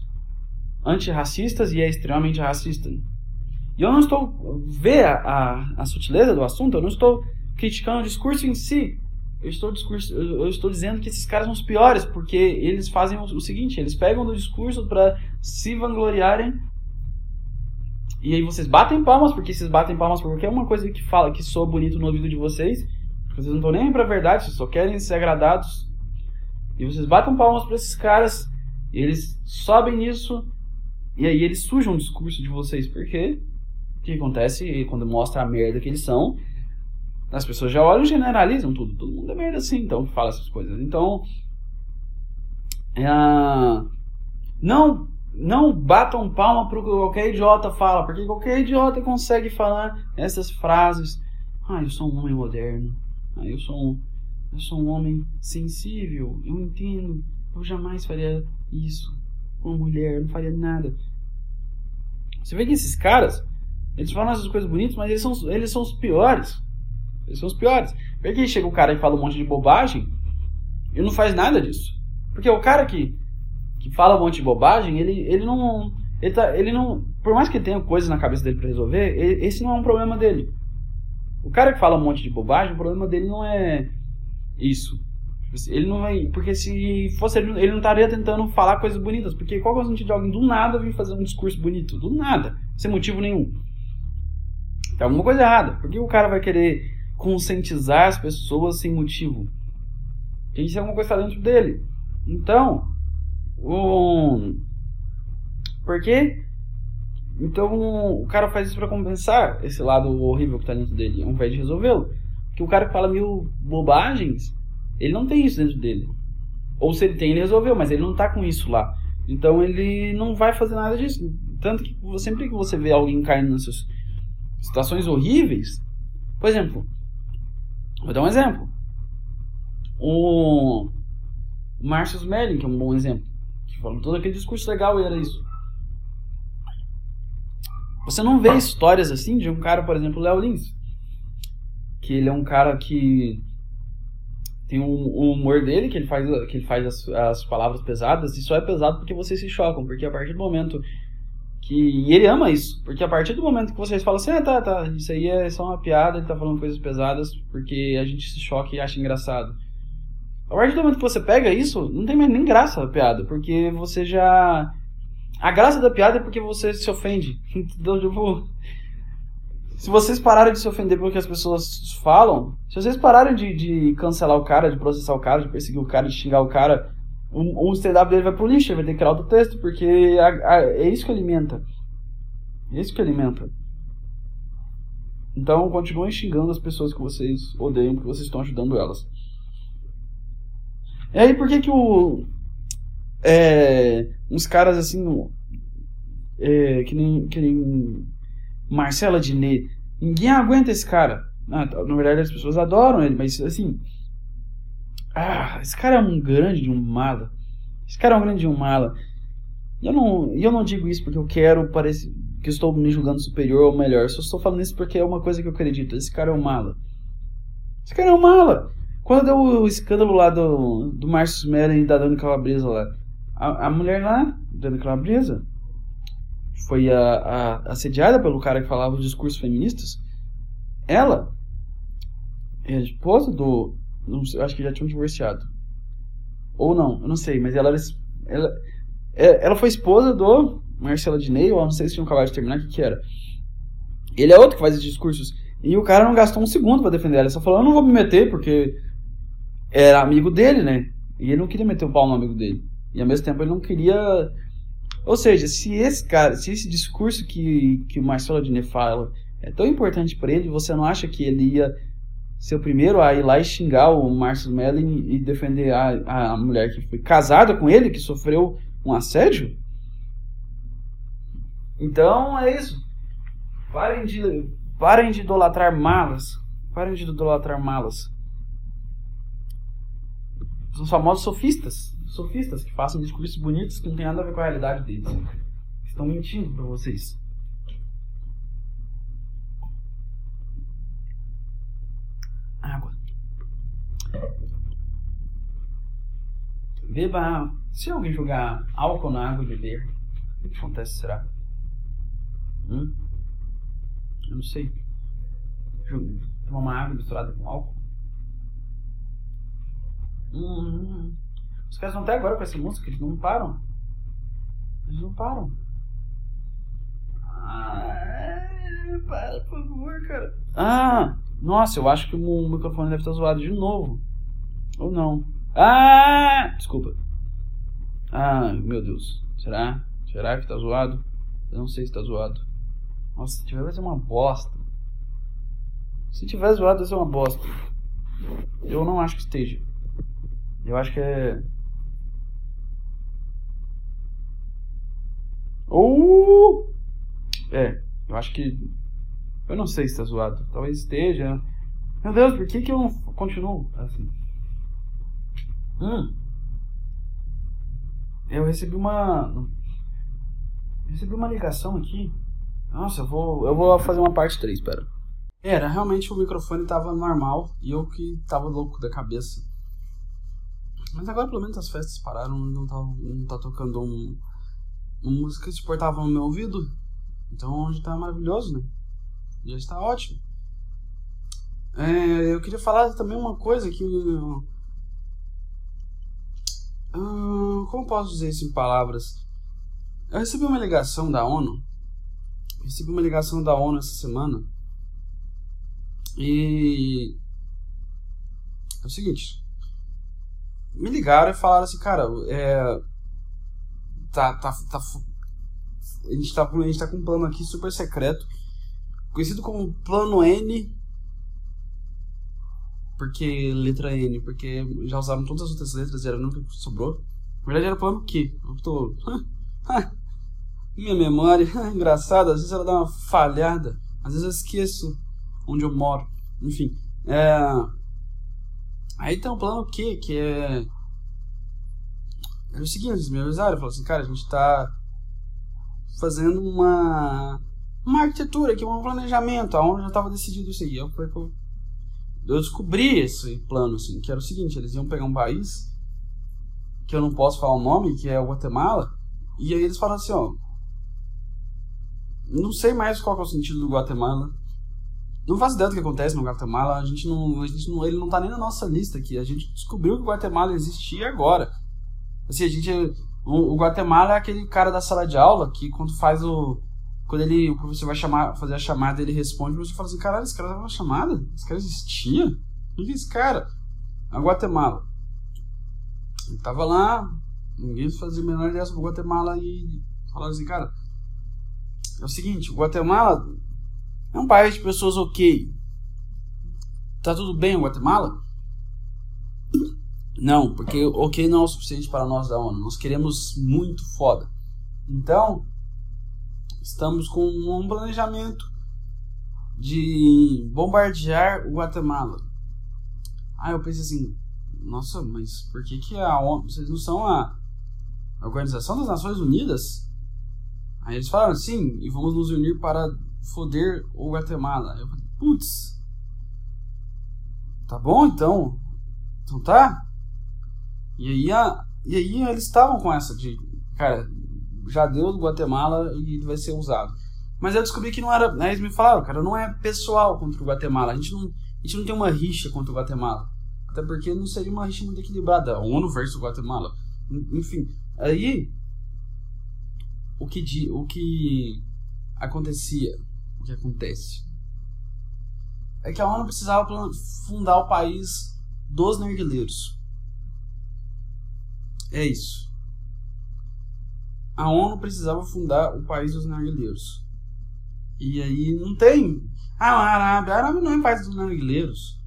antirracistas e é extremamente racista. E eu não estou ver a, a, a sutileza do assunto, eu não estou criticando o discurso em si. Eu estou, discurso, eu estou dizendo que esses caras são os piores, porque eles fazem o, o seguinte, eles pegam do discurso para se vangloriarem e aí vocês batem palmas, porque vocês batem palmas por qualquer uma coisa que fala que soa bonito no ouvido de vocês, vocês não estão nem para a verdade, vocês só querem ser agradados. E vocês batem palmas para esses caras, eles sobem nisso, e aí eles sujam o discurso de vocês, porque o que acontece quando mostra a merda que eles são, as pessoas já olham e generalizam tudo. Todo mundo é merda assim, então fala essas coisas. Então, é, não não batam palma pro que qualquer idiota fala, porque qualquer idiota consegue falar essas frases. Ah, eu sou um homem moderno. Ah, eu sou um, eu sou um homem sensível. Eu entendo. Eu jamais faria isso. Uma mulher, não faria nada. Você vê que esses caras, eles falam essas coisas bonitas, mas eles são, eles são os piores. Eles são os piores. Vê que chega o cara e fala um monte de bobagem e não faz nada disso. Porque o cara que que fala um monte de bobagem, ele, ele não. Ele, tá, ele não. Por mais que tenha coisas na cabeça dele para resolver, ele, esse não é um problema dele. O cara que fala um monte de bobagem, o problema dele não é isso. Ele não vai. Porque se fosse ele, ele não estaria tentando falar coisas bonitas. Porque qual é o sentido de alguém do nada vir fazer um discurso bonito? Do nada. Sem motivo nenhum. Tem alguma coisa errada. Por que o cara vai querer conscientizar as pessoas sem motivo? Tem que ser alguma coisa dentro dele. Então, um... Por quê? Então o cara faz isso para compensar esse lado horrível que tá dentro dele, ao invés de resolvê-lo. Porque o cara que fala mil bobagens, ele não tem isso dentro dele. Ou se ele tem, ele resolveu, mas ele não tá com isso lá. Então ele não vai fazer nada disso. Tanto que sempre que você vê alguém caindo nessas situações horríveis, por exemplo, vou dar um exemplo. O Marcus Smelling, que é um bom exemplo. Falando todo aquele discurso legal e era isso. Você não vê histórias assim de um cara, por exemplo, Léo Lins. Que ele é um cara que tem um, um, humor dele, que ele faz, que ele faz as, as, palavras pesadas, e só é pesado porque vocês se chocam, porque a partir do momento que. E ele ama isso, porque a partir do momento que vocês falam assim, ah, tá, tá, isso aí é só uma piada, ele tá falando coisas pesadas, porque a gente se choca e acha engraçado. A partir do momento que você pega isso, não tem mais nem graça a piada, porque você já. A graça da piada é porque você se ofende. Então, tipo. Se vocês pararem de se ofender pelo que as pessoas falam, se vocês pararem de, de cancelar o cara, de processar o cara, de perseguir o cara, de xingar o cara, o, o stand-up dele vai pro lixo, ele vai ter que criar outro texto, porque a, a, é isso que alimenta. É isso que alimenta. Então continuem xingando as pessoas que vocês odeiam, porque vocês estão ajudando elas. E aí, por que que o... É, uns caras assim... É, que, nem, que nem Marcela Diné. Ninguém aguenta esse cara. Ah, tá, na verdade, as pessoas adoram ele, mas assim... Ah, esse cara é um grande de um mala. Esse cara é um grande de um mala. Eu não, eu não digo isso porque eu quero parecer que eu estou me julgando superior ou melhor. Eu só estou falando isso porque é uma coisa que eu acredito. Esse cara é um mala. Esse cara é um mala. Quando deu o escândalo lá do, do Márcio Smelling e da Dani Calabresa lá, a, a mulher lá, Dani Calabresa, foi a, a, assediada pelo cara que falava os discursos feministas. Ela é a esposa do. Sei, acho que já tinham divorciado. Ou não, eu não sei, mas ela, ela, é, ela foi esposa do Marcelo Diney, ou não sei se tinham acabado de terminar, o que, que era. Ele é outro que faz esses discursos. E o cara não gastou um segundo para defender ela. Só falou: Eu não vou me meter porque era amigo dele, né? E ele não queria meter o pau no amigo dele. E ao mesmo tempo ele não queria. Ou seja, se esse cara, se esse discurso que, que o Marcelo Adnet fala é tão importante para ele, você não acha que ele ia ser o primeiro a ir lá e xingar o Marcelo Mellin e defender a, a mulher que foi casada com ele, que sofreu um assédio? Então é isso. Parem de, parem de idolatrar malas. Parem de idolatrar malas os famosos sofistas. Sofistas que façam discursos bonitos que não tem nada a ver com a realidade deles. Estão mentindo para vocês. Água. Beba. Se alguém jogar álcool na água e beber, o que acontece será? Hum? Eu não sei. Tomar uma água misturada com álcool? Hum, os caras estão até agora com essa música, eles não param. Eles não param. Ah, para, por favor, cara. Ah, nossa, eu acho que o microfone deve estar zoado de novo. Ou não. Ah, desculpa. Ah, meu Deus. Será? Será que tá zoado? Eu não sei se tá zoado. Nossa, se tiver vai ser uma bosta. Se tiver zoado vai ser uma bosta. Eu não acho que esteja. Eu acho que é. Ou. É, eu acho que. Eu não sei se tá zoado. Talvez esteja. Meu Deus, por que, que eu não continuo assim? Hum. Eu recebi uma. Recebi uma ligação aqui. Nossa, eu vou, eu vou fazer uma parte 3, pera. Era, realmente o microfone tava normal e eu que tava louco da cabeça. Mas agora pelo menos as festas pararam, não tá, não tá tocando um, uma música suportável no meu ouvido. Então hoje tá maravilhoso, né? Já está ótimo. É, eu queria falar também uma coisa que. Uh, como posso dizer isso em palavras? Eu recebi uma ligação da ONU. Recebi uma ligação da ONU essa semana. E. É o seguinte. Me ligaram e falaram assim, cara, é. Tá, tá, tá. A gente tá, a gente tá com um plano aqui super secreto. Conhecido como Plano N porque letra N, porque já usaram todas as outras letras e era nunca sobrou. Na verdade era plano Q. Eu tô. Minha memória, engraçada, às vezes ela dá uma falhada, às vezes eu esqueço onde eu moro. Enfim. É... Aí tem um plano Q, que é. É o seguinte, eles me avisaram, falaram assim, cara, a gente tá fazendo uma. Uma arquitetura aqui, um planejamento, aonde já estava decidido isso aí. Eu falei, eu descobri esse plano, assim, que era o seguinte, eles iam pegar um país, que eu não posso falar o nome, que é o Guatemala, e aí eles falaram assim, ó, não sei mais qual é o sentido do Guatemala, não faço ideia do que acontece no Guatemala, a gente não, a gente não, ele não tá nem na nossa lista aqui, a gente descobriu que o Guatemala existia agora. Assim, a gente, o, o Guatemala é aquele cara da sala de aula que quando faz o, quando ele, o professor vai chamar, fazer a chamada, ele responde, professor fala assim, caralho, esse cara tava na chamada? Esse cara existia? Quem é esse cara? A Guatemala. Ele tava lá, ninguém fazia menor ideia sobre Guatemala e falaram assim, cara, é o seguinte, o Guatemala é um país de pessoas ok. Tá tudo bem o Guatemala? Não, porque ok não é o suficiente para nós da ONU. Nós queremos muito foda. Então, Estamos com um planejamento de bombardear o Guatemala. Aí eu pensei assim, nossa, mas por que que a ONU, vocês não são a Organização das Nações Unidas? Aí eles falaram, sim, e vamos nos unir para foder o Guatemala. Eu falei, putz, tá bom então, então tá. E aí, a, e aí eles estavam com essa de, cara, já deu do Guatemala e vai ser usado. Mas eu descobri que não era. Né, eles me falaram, cara, não é pessoal contra o Guatemala. A gente não, a gente não tem uma rixa contra o Guatemala. Até porque não seria uma rixa muito equilibrada. ONU versus Guatemala. Enfim, aí. O que, o que acontecia, o que acontece, é que a ONU precisava fundar o país dos nerguileiros. É isso a ONU precisava fundar o país dos narguilheiros. E aí não tem. Ah, a Arábia. A Arábia não é país dos narguilheiros.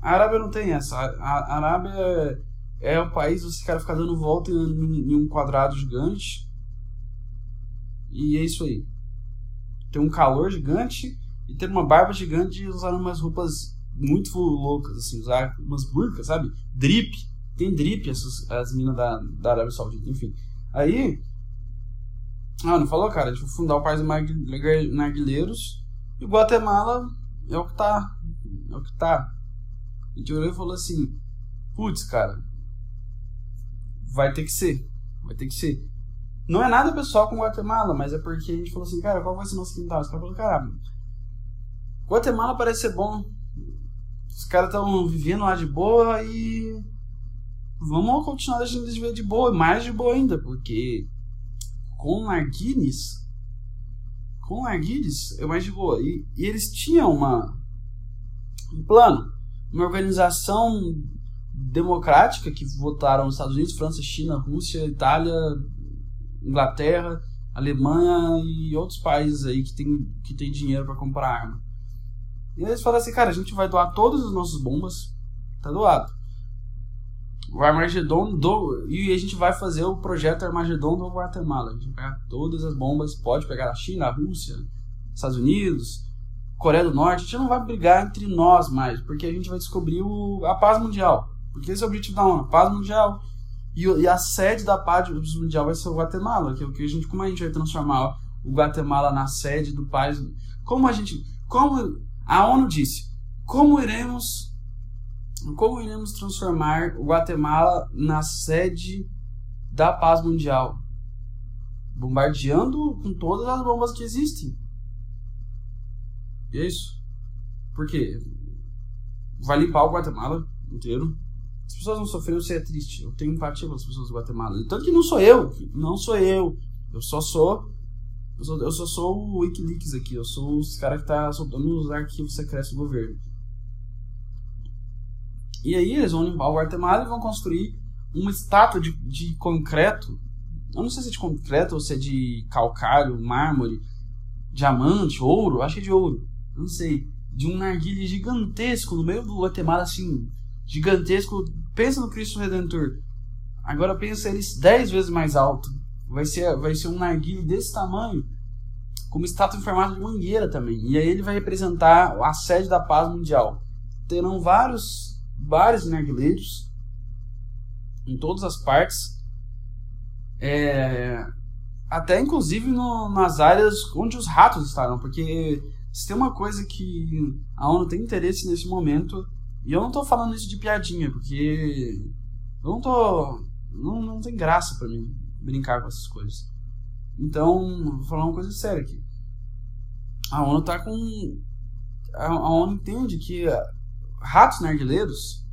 A Arábia não tem essa. A, Arábia é, é o país que você quer ficar dando volta em, um quadrado gigante. E é isso aí. Tem um calor gigante e ter uma barba gigante e usar umas roupas muito loucas, assim, usar umas burcas, sabe? Drip. Tem drip essas, as minas da, da Arábia Saudita, enfim. Aí. Ah, não falou, cara? Vai fundar o país de narguilheiros. E o Guatemala é o que tá. É o que tá. A gente olhou e falou assim: Putz, cara. Vai ter que ser. Vai ter que ser. Não é nada pessoal com Guatemala, mas é porque a gente falou assim, cara, qual vai ser nosso quintal? Os caras falaram, cara, Guatemala parece ser bom. Os caras estão vivendo lá de boa e vamos continuar deixando eles viver de boa, mais de boa ainda, porque com narguilhos, com narguilhos é mais de boa. E, e eles tinham uma, um plano, uma organização democrática que votaram os Estados Unidos, França, China, Rússia, Itália, Inglaterra, Alemanha e outros países aí que tem, que tem dinheiro para comprar arma. E eles falaram assim, cara, a gente vai doar todas as nossas bombas, tá doado. O Armagedon do. E a gente vai fazer o projeto Armagedon do Guatemala. A gente vai pegar todas as bombas, pode pegar a China, a Rússia, Estados Unidos, Coreia do Norte. A gente não vai brigar entre nós mais, porque a gente vai descobrir o, a paz mundial. Porque esse é o objetivo da ONU, a paz mundial. E, e a sede da paz mundial vai ser o Guatemala, que é o que a gente, como a gente vai transformar o Guatemala na sede do país. Como a gente. Como a ONU disse, como iremos como iremos transformar Guatemala na sede da paz mundial? Bombardeando com todas as bombas que existem. E é isso. Por quê? Vai limpar o Guatemala inteiro. As pessoas vão sofrer, você é triste. Eu tenho empatia pelas pessoas do Guatemala. Tanto que não sou eu. Não sou eu. Eu só sou. Eu só sou o Wikileaks aqui. Eu sou os caras que tá soltando os arquivos secretos do governo. E aí eles vão limpar o Guatemala e vão construir uma estátua de, de concreto. Eu não sei se é de concreto ou se é de calcário, mármore, diamante, ouro. Acho que é de ouro. Não sei. De um narguilhe gigantesco no meio do Guatemala, assim. Gigantesco. Pensa no Cristo Redentor. Agora pensa eles 10 vezes mais alto. Vai ser, vai ser um narguilhe desse tamanho. Com uma estátua em formato de mangueira também. E aí ele vai representar a sede da paz mundial. Terão vários vários narguileiros em todas as partes. É, até inclusive no, nas áreas onde os ratos estarão, porque se tem uma coisa que a ONU tem interesse nesse momento, e eu não estou falando isso de piadinha, porque eu não tô. Não, não tem graça para mim brincar com essas coisas. Então, vou falar uma coisa séria aqui. A ONU tá com. A ONU entende que ratos narguileiros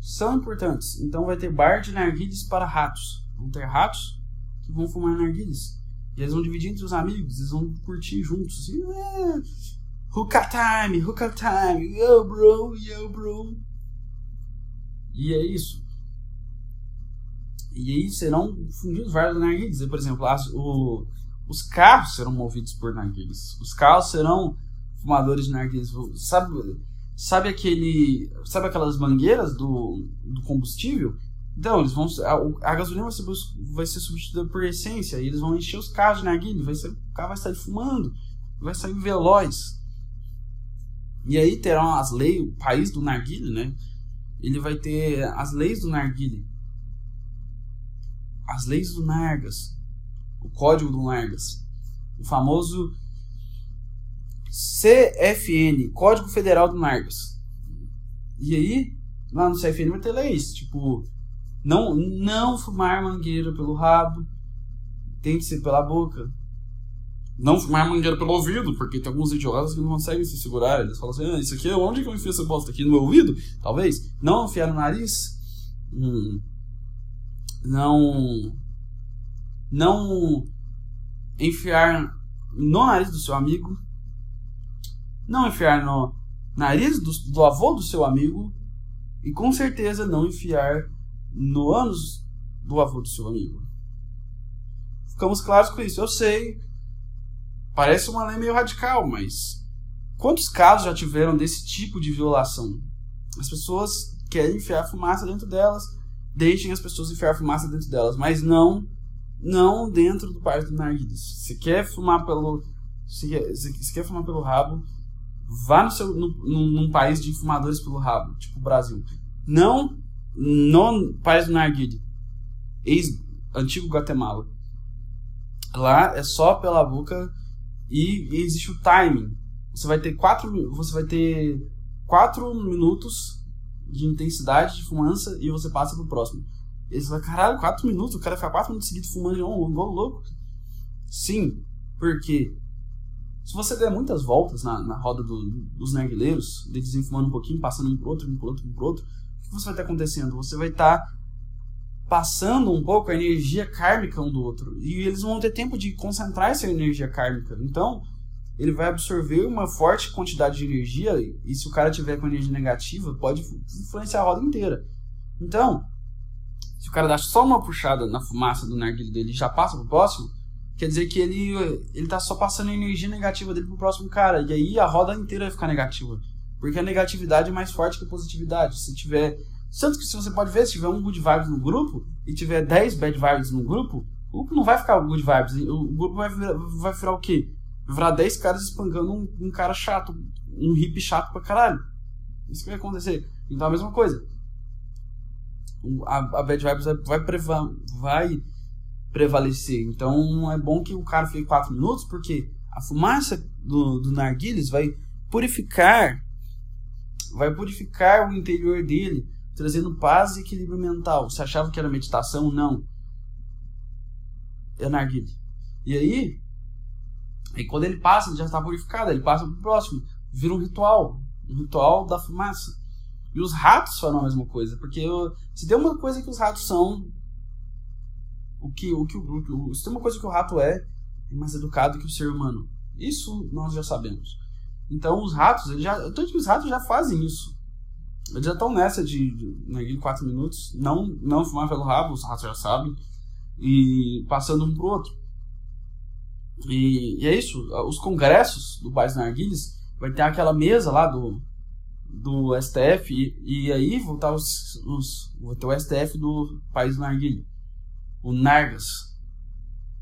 são importantes. Então vai ter bar de narguilhas para ratos. Vão ter ratos que vão fumar narguilhas. E eles vão dividir entre os amigos, eles vão curtir juntos. Assim, é, hookah time, hookah time, yo bro, yo bro. E é isso. E aí serão fundidos vários narguilhas. Por exemplo, as, o, os carros serão movidos por narguilhas. Os carros serão fumadores de narguilhas. Sabe Sabe aquele. Sabe aquelas mangueiras do, do combustível? Então, eles vão. A, a gasolina vai ser, vai ser substituída por essência. E eles vão encher os carros de narguilha. Vai ser, o carro vai sair fumando. Vai sair veloz. E aí terão as leis, o país do narguilho, né? Ele vai ter as leis do narguilho. As leis do Nargas. O código do Nargas. O famoso CFN, Código Federal do Narcos. E aí, lá no CFN vai ter leis, tipo, não, não fumar mangueira pelo rabo, tem que ser pela boca. Não fumar mangueira pelo ouvido, porque tem alguns idiotas que não conseguem se segurar. Eles falam assim: ah, isso aqui, onde que eu enfio essa bosta aqui? No meu ouvido? Talvez. Não enfiar no nariz. Hum. Não. Não enfiar no nariz do seu amigo não enfiar no nariz do, do avô do seu amigo e com certeza não enfiar no ânus do avô do seu amigo. Ficamos claros com isso. Eu sei, parece uma lei meio radical, mas quantos casos já tiveram desse tipo de violação? As pessoas querem enfiar fumaça dentro delas, deixem as pessoas enfiar fumaça dentro delas, mas não não dentro do parque do narguilé. Se quer fumar pelo se quer, se quer fumar pelo rabo, vá no seu, no, no, num país de fumadores pelo rabo, tipo o Brasil. Não no país do narguilé, ex-antigo Guatemala. Lá é só pela boca e, e, existe o timing. Você vai ter quatro, você vai ter quatro minutos de intensidade de fumaça e você passa pro próximo. Eles falam, caralho, quatro minutos, o cara fica quatro minutos seguidos fumando igual louco. Sim, porque se você der muitas voltas na, na roda do, dos narguileiros, deles fumando um pouquinho, passando um pro outro, um pro outro, um pro outro, o que você vai estar acontecendo? Você vai estar tá passando um pouco a energia kármica um do outro. E eles vão ter tempo de concentrar essa energia kármica. Então, ele vai absorver uma forte quantidade de energia, e se o cara tiver com energia negativa, pode influenciar a roda inteira. Então, se o cara dá só uma puxada na fumaça do narguilho dele e já passa pro próximo, quer dizer que ele, ele tá só passando energia negativa dele pro próximo cara. E aí a roda inteira vai ficar negativa. Porque a negatividade é mais forte que a positividade. Se tiver. Tanto que se você pode ver, se tiver um good vibes no grupo e tiver 10 bad vibes no grupo, o grupo não vai ficar good vibes. O grupo vai virar, vai virar o quê? Virar 10 caras espancando um, um cara chato, um hippie chato pra caralho. Isso que vai acontecer. Então a mesma coisa. A, a bad vibes vai, vai, preva, vai prevalecer. Então é bom que o cara fique 4 minutos, porque a fumaça do, do narguilhas vai purificar vai purificar o interior dele, trazendo paz e equilíbrio mental. Você achava que era meditação? Não. É narguilha. E aí, aí quando ele passa, ele já está purificado, ele passa para o próximo. Vira um ritual. Um ritual da fumaça. E os ratos falam a mesma coisa, porque se tem uma coisa que os ratos são, o que, o que, o, o, se tem uma coisa que o rato é, é mais educado que o ser humano. Isso nós já sabemos. Então os ratos, eles já, tanto que os ratos já fazem isso. Eles já estão nessa de, de 4 minutos, não, não fumar pelo rabo, os ratos já sabem, e passando um pro outro. E, e é isso, os congressos do País Narguilhas vai ter aquela mesa lá do, do STF, e, e aí vão os, os, vai ter o STF do País Narguilha, o Nargas.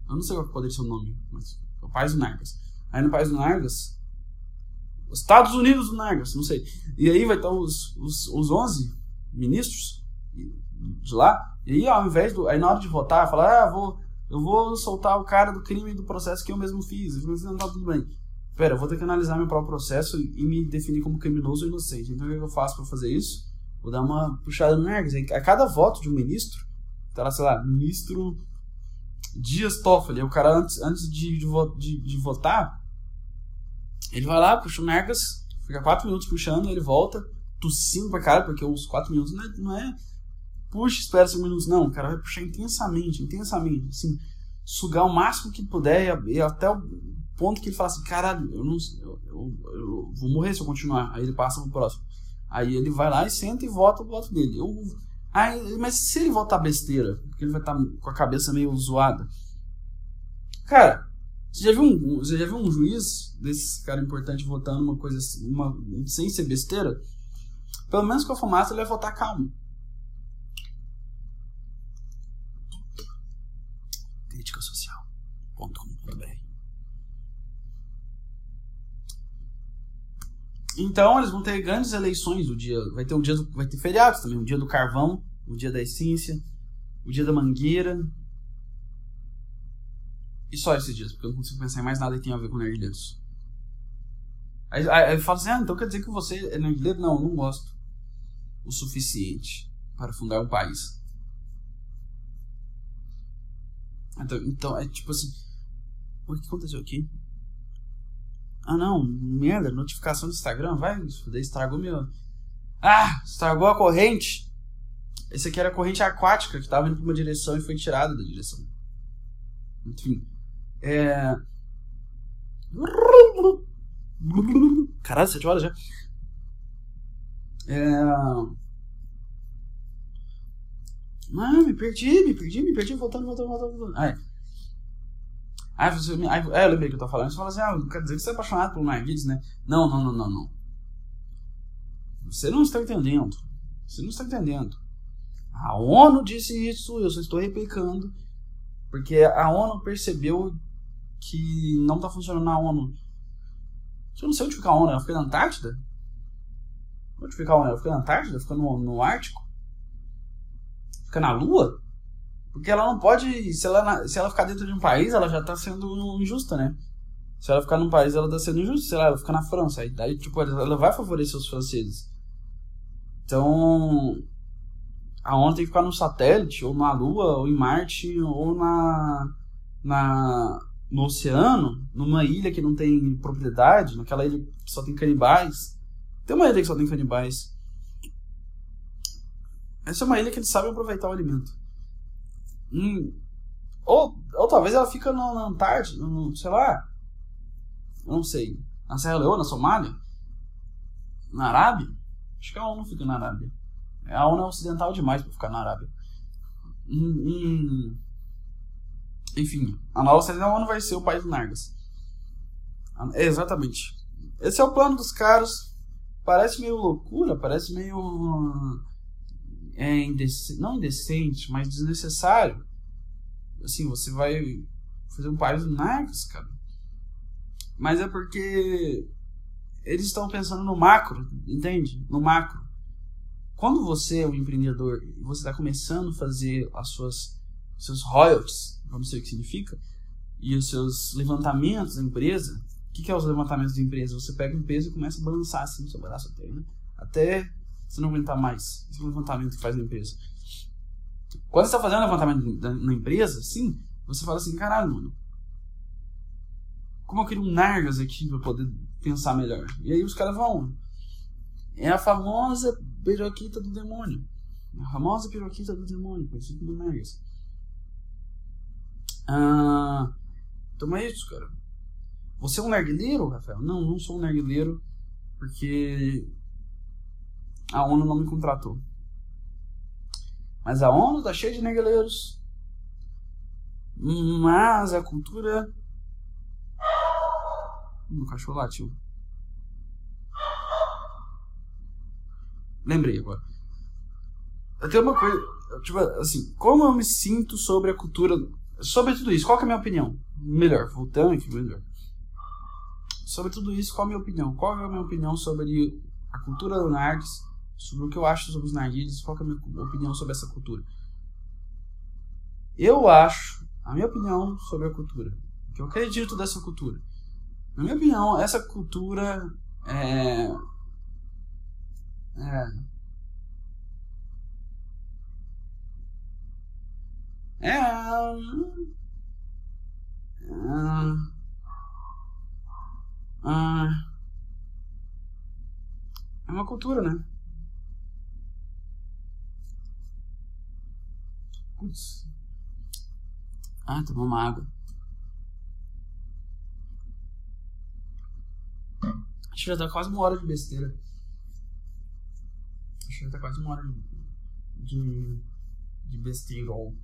Eu não sei qual poderia ser o nome, mas é o País do Nargas. Aí no País do Nargas Estados Unidos do Nargas, não sei. E aí vai estar os, os, os 11 ministros de lá. E aí, ao invés do. Aí na hora de votar, falar, ah, vou, eu vou soltar o cara do crime do processo que eu mesmo fiz. Mas não tá tudo bem. Pera, eu vou ter que analisar meu próprio processo e me definir como criminoso ou inocente. Então o que eu faço para fazer isso? Vou dar uma puxada no Nargas. A cada voto de um ministro, tá lá, sei lá, ministro Dias Toffoli, o cara antes, antes de, de, de, de votar ele vai lá, puxa o Nergas, fica 4 minutos puxando, ele volta, tossindo pra cara, porque os 4 minutos não é, não é puxa, espera 5 minutos, não. O cara vai puxar intensamente, intensamente, assim, sugar o máximo que puder e até o ponto que ele fala assim: caralho, eu não eu, eu, eu, vou morrer se eu continuar. Aí ele passa pro próximo. Aí ele vai lá e senta e vota o voto dele. Eu, aí, mas se ele votar besteira, porque ele vai estar tá com a cabeça meio zoada. Cara, você já viu um, você já viu um juiz desses cara importante votando uma coisa uma, sem ser besteira? Pelo menos com a fumaça ele vai votar calmo. Críticasocial.com.br Então eles vão ter grandes eleições o dia. Vai ter o dia do, vai ter feriados também, o dia do carvão, o dia da essência, o dia da mangueira, e só esses dias, porque eu não consigo pensar em mais nada que tenha a ver com nerdleiros. Aí, aí, aí fala assim, ah, então quer dizer que você é nerdleiro? Não, não gosto o suficiente para fundar um país. Então, então é tipo assim, o que aconteceu aqui? Ah não, merda, notificação do Instagram, vai, estragou meu... Ah, estragou a corrente. Esse aqui era a corrente aquática que estava indo para uma direção e foi tirada da direção. Enfim. É. Caralho, sete horas já. É. Ah, me perdi, me perdi, me perdi, voltando, voltando, voltando. voltando. Aí você me. Aí, é, eu lembrei que eu tô falando. Você fala assim, ah, quer dizer que você é apaixonado por narguilhas, né? Não, não, não, não, não. Você não está entendendo. Você não está entendendo. A ONU disse isso, eu só estou replicando. Porque a ONU percebeu que não tá funcionando na ONU. Eu não sei onde fica a ONU, ela fica na Antártida? Onde fica a ONU? Ela fica na Antártida? Fica no, no Ártico? Fica na Lua? Porque ela não pode. Se ela, se ela ficar dentro de um país, ela já tá sendo injusta, né? Se ela ficar num país, ela tá sendo injusta. Sei lá, ela fica na França. Aí, tipo, ela vai favorecer os franceses. Então. A ONU tem que ficar no satélite, ou na Lua, ou em Marte, ou na. na no oceano, numa ilha que não tem propriedade, naquela ilha que só tem canibais. Tem uma ilha que só tem canibais. Essa é uma ilha que eles sabem aproveitar o alimento. Hum, ou, ou talvez ela fica na, Antártida, no, sei lá. Não sei. Na Serra Leoa, na Somália? Na Arábia? Acho que a ONU fica na Arábia. A ONU é ocidental demais para ficar na Arábia. Hum, hum, enfim, a nova ONU vai ser o país do Nargas. Exatamente. Esse é o plano dos caras. Parece meio loucura, parece meio. É indecente, não indecente, mas desnecessário. Assim, você vai fazer um par de narcos, cara. Mas é porque eles estão pensando no macro, entende? No macro. Quando você é um empreendedor e você está começando a fazer as suas seus royalties, vamos sei o que significa, e os seus levantamentos da empresa, o que, que é os levantamentos da empresa? Você pega um peso e começa a balançar assim no seu braço até, né? até você não aguentar mais. Esse é o levantamento que faz na empresa. Quando você está fazendo levantamento na empresa, sim, você fala assim, caralho, mano, como eu queria um Nargas aqui para poder pensar melhor. E aí os caras vão. É a famosa piroquita do demônio. A famosa piroquita do demônio, conhecido como Nargas. Ah, toma isso, cara. Você é um narguileiro, Rafael? Não, não sou um narguileiro, porque a ONU não me contratou. Mas a ONU tá cheia de narguileiros. Mas a cultura. O cachorro latiu. Lembrei agora. Eu tenho uma coisa. Tipo assim, como eu me sinto sobre a cultura sobre tudo isso, qual é a minha opinião? Melhor, voltando aqui, melhor. Sobre tudo isso, qual é a minha opinião? Qual é a minha opinião sobre a cultura do Nardes, sobre o que eu acho sobre os narguilhos, qual é a minha opinião sobre essa cultura? Eu acho, a minha opinião sobre a cultura, o que eu acredito dessa cultura. Na minha opinião, essa cultura é. É. É. Ah, ah, é uma cultura, né? Putz. Ah, tomou uma água. Acho que já tá quase uma hora de besteira. Acho que já tá quase uma hora de, de, besteirol.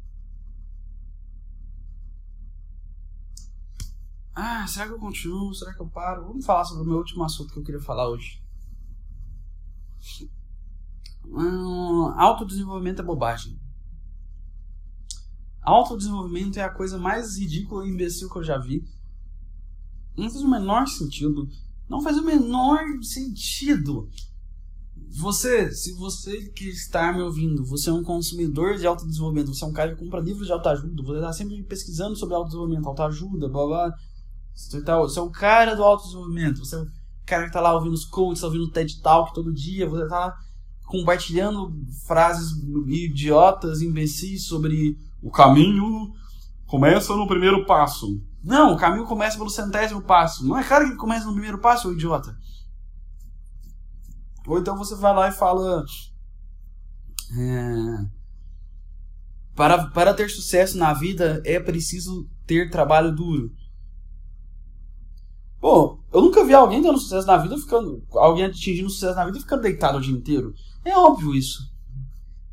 Ah, será que eu continuo? Será que eu paro? Vamos falar sobre o meu último assunto que eu queria falar hoje. Hum, autodesenvolvimento é bobagem. Autodesenvolvimento é a coisa mais ridícula e imbecil que eu já vi. Não faz o menor sentido. Não faz o menor sentido. Você, se você que está me ouvindo, você é um consumidor de autodesenvolvimento, você é um cara que compra livros de autoajuda, você está sempre pesquisando sobre autodesenvolvimento, autoajuda, blá blá você, tá, você é o cara do autodesenvolvimento. Você é o cara que tá lá ouvindo os coaches, ouvindo o TED Talk todo dia. Você tá lá compartilhando frases idiotas, imbecis sobre o caminho começa no primeiro passo. Não, o caminho começa pelo centésimo passo. Não é cara que começa no primeiro passo, idiota. Ou então você vai lá e fala. É, para, para ter sucesso na vida é preciso ter trabalho duro. Pô, eu nunca vi alguém tendo sucesso na vida ficando. Alguém atingindo sucesso na vida ficando deitado o dia inteiro. É óbvio isso.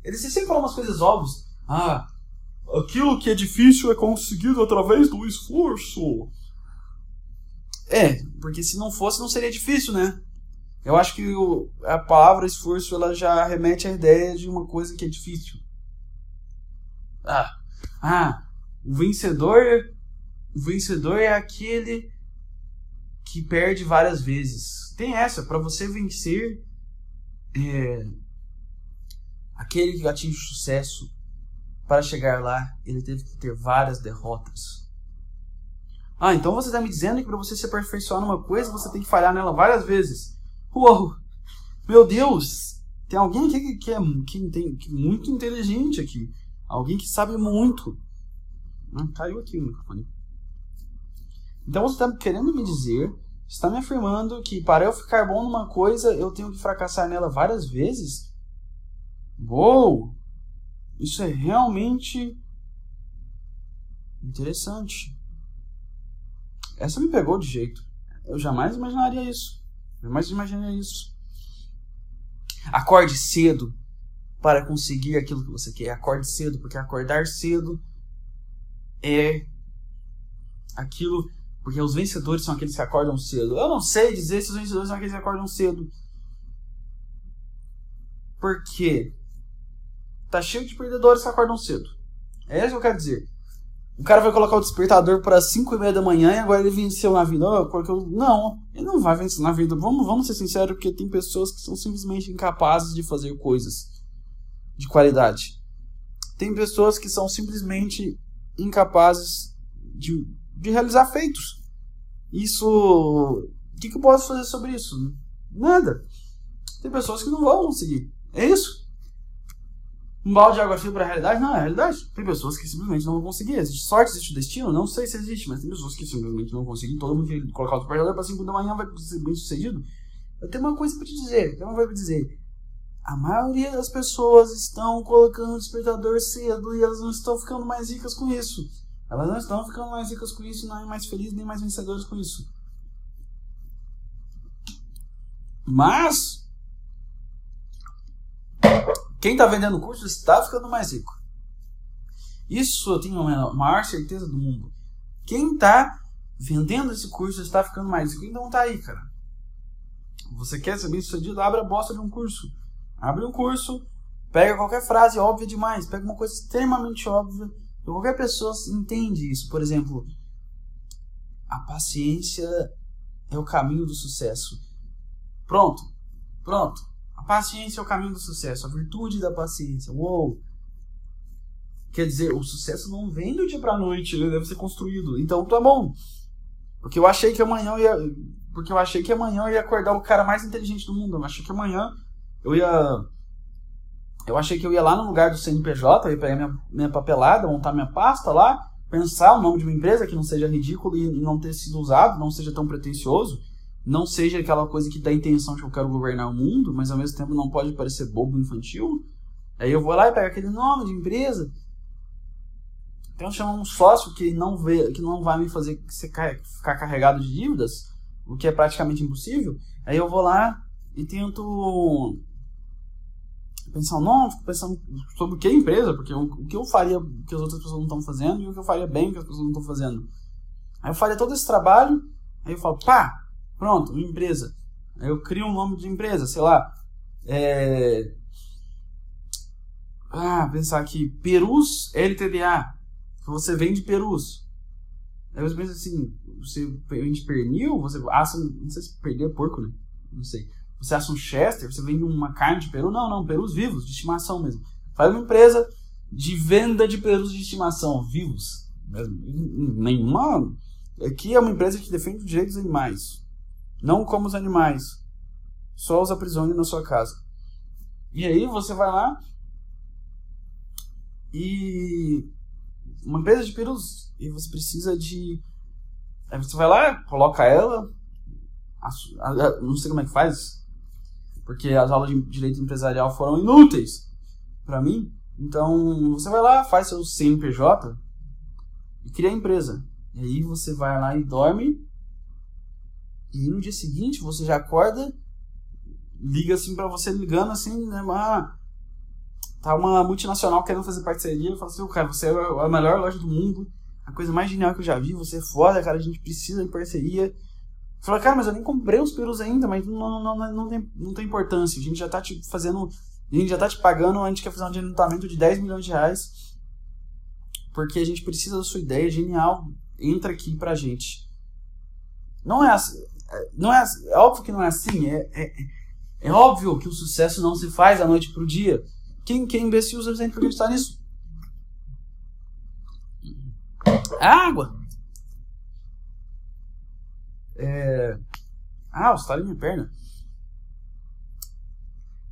Eles sempre falam umas coisas óbvias. Ah, aquilo que é difícil é conseguido através do esforço. É, porque se não fosse, não seria difícil, né? Eu acho que o, a palavra esforço ela já remete à ideia de uma coisa que é difícil. Ah, ah o vencedor, o vencedor é aquele que perde várias vezes. Tem essa, para você vencer é, aquele que atinge sucesso, para chegar lá, ele teve que ter várias derrotas. Ah, então você está me dizendo que para você se aperfeiçoar numa coisa, você tem que falhar nela várias vezes. Uou! Meu Deus! Tem alguém aqui que, é que tem, que é muito inteligente aqui. Alguém que sabe muito. Ah, caiu aqui o microfone. Então você está querendo me dizer, está me afirmando que para eu ficar bom numa coisa eu tenho que fracassar nela várias vezes? Uou! Isso é realmente interessante. Essa me pegou de jeito. Eu jamais imaginaria isso. Jamais imaginaria isso. Acorde cedo para conseguir aquilo que você quer. Acorde cedo, porque acordar cedo é aquilo porque os vencedores são aqueles que acordam cedo. Eu não sei dizer se os vencedores são aqueles que acordam cedo. Por quê? Tá cheio de perdedores que acordam cedo. É isso que eu quero dizer. O cara vai colocar o despertador para 5 e meia da manhã e agora ele venceu na vida. Oh, porque eu... Não, ele não vai vencer na vida. Vamos, vamos ser sinceros, porque tem pessoas que são simplesmente incapazes de fazer coisas de qualidade. Tem pessoas que são simplesmente incapazes de, de realizar feitos. Isso. O que, que eu posso fazer sobre isso? Nada. Tem pessoas que não vão conseguir. É isso um balde de água fria para a realidade? Não, é a realidade. Tem pessoas que simplesmente não vão conseguir. Existe sorte, existe destino? Não sei se existe, mas tem pessoas que simplesmente não vão conseguir. Todo mundo que colocar o despertador para 5 da manhã vai ser bem sucedido. Eu tenho uma coisa para te dizer. Tenho uma coisa para dizer. A maioria das pessoas estão colocando o despertador cedo e elas não estão ficando mais ricas com isso. Elas não estão ficando mais ricas com isso, nem mais felizes, nem mais vencedoras com isso. Mas quem está vendendo curso está ficando mais rico. Isso eu tenho a maior certeza do mundo. Quem está vendendo esse curso está ficando mais rico. Então tá aí, cara. Você quer ser bem sucedido? Abre a bosta de um curso. Abre um curso, pega qualquer frase óbvia demais, pega uma coisa extremamente óbvia. Qualquer pessoa entende isso. Por exemplo, a paciência é o caminho do sucesso. Pronto, pronto paciência é o caminho do sucesso, a virtude da paciência. Uou! Quer dizer, o sucesso não vem do dia pra noite, ele deve ser construído. Então tá bom. Porque eu achei que amanhã eu ia. Porque eu achei que amanhã eu ia acordar o cara mais inteligente do mundo. Eu achei que amanhã eu ia. Eu achei que eu ia lá no lugar do CNPJ, eu ia pegar minha, minha papelada, montar minha pasta lá, pensar o nome de uma empresa que não seja ridículo e não ter sido usado, não seja tão pretensioso não seja aquela coisa que dá a intenção de que eu quero governar o mundo, mas ao mesmo tempo não pode parecer bobo infantil. Aí eu vou lá e pego aquele nome de empresa. Então chamar um sócio que não vê, que não vai me fazer ficar carregado de dívidas, o que é praticamente impossível. Aí eu vou lá e tento pensar, não, fico pensando sobre o que é empresa, porque o, o que eu faria que as outras pessoas não estão fazendo e o que eu faria bem que as pessoas não estão fazendo. Aí eu faria todo esse trabalho, aí eu falo, pá, Pronto, uma empresa. Eu crio um nome de empresa, sei lá. É... Ah, pensar aqui. Perus LTDA. Você vende perus. Aí você pensa assim, você vende pernil, você assa, não sei se perder é porco, né? Não sei. Você assa um chester, você vende uma carne de peru? Não, não, perus vivos, de estimação mesmo. Faz uma empresa de venda de perus de estimação, vivos. Nenhuma. Aqui é uma empresa que defende os direitos dos animais. Não como os animais. Só os aprisione na sua casa. E aí você vai lá e uma empresa de perus e você precisa de aí você vai lá, coloca ela, não sei como é que faz, porque as aulas de direito empresarial foram inúteis para mim. Então, você vai lá, faz seu CNPJ e cria a empresa. E aí você vai lá e dorme e no dia seguinte você já acorda, liga assim para você ligando assim, né, uma, tá uma multinacional querendo fazer parceria, fala assim, cara, você é a melhor loja do mundo, a coisa mais genial que eu já vi, você é foda, cara, a gente precisa de parceria. Fala, cara, mas eu nem comprei os perus ainda, mas não, não, não, não, tem, não tem importância. A gente já tá te fazendo. A gente já tá te pagando, a gente quer fazer um adiantamento de 10 milhões de reais. Porque a gente precisa da sua ideia, genial. Entra aqui pra gente. Não é assim. Não é, é óbvio que não é assim. É, é, é óbvio que o sucesso não se faz da noite para o dia. Quem, quem imbecil suficiente para acreditar nisso? Água! É... Ah, o estalei minha perna.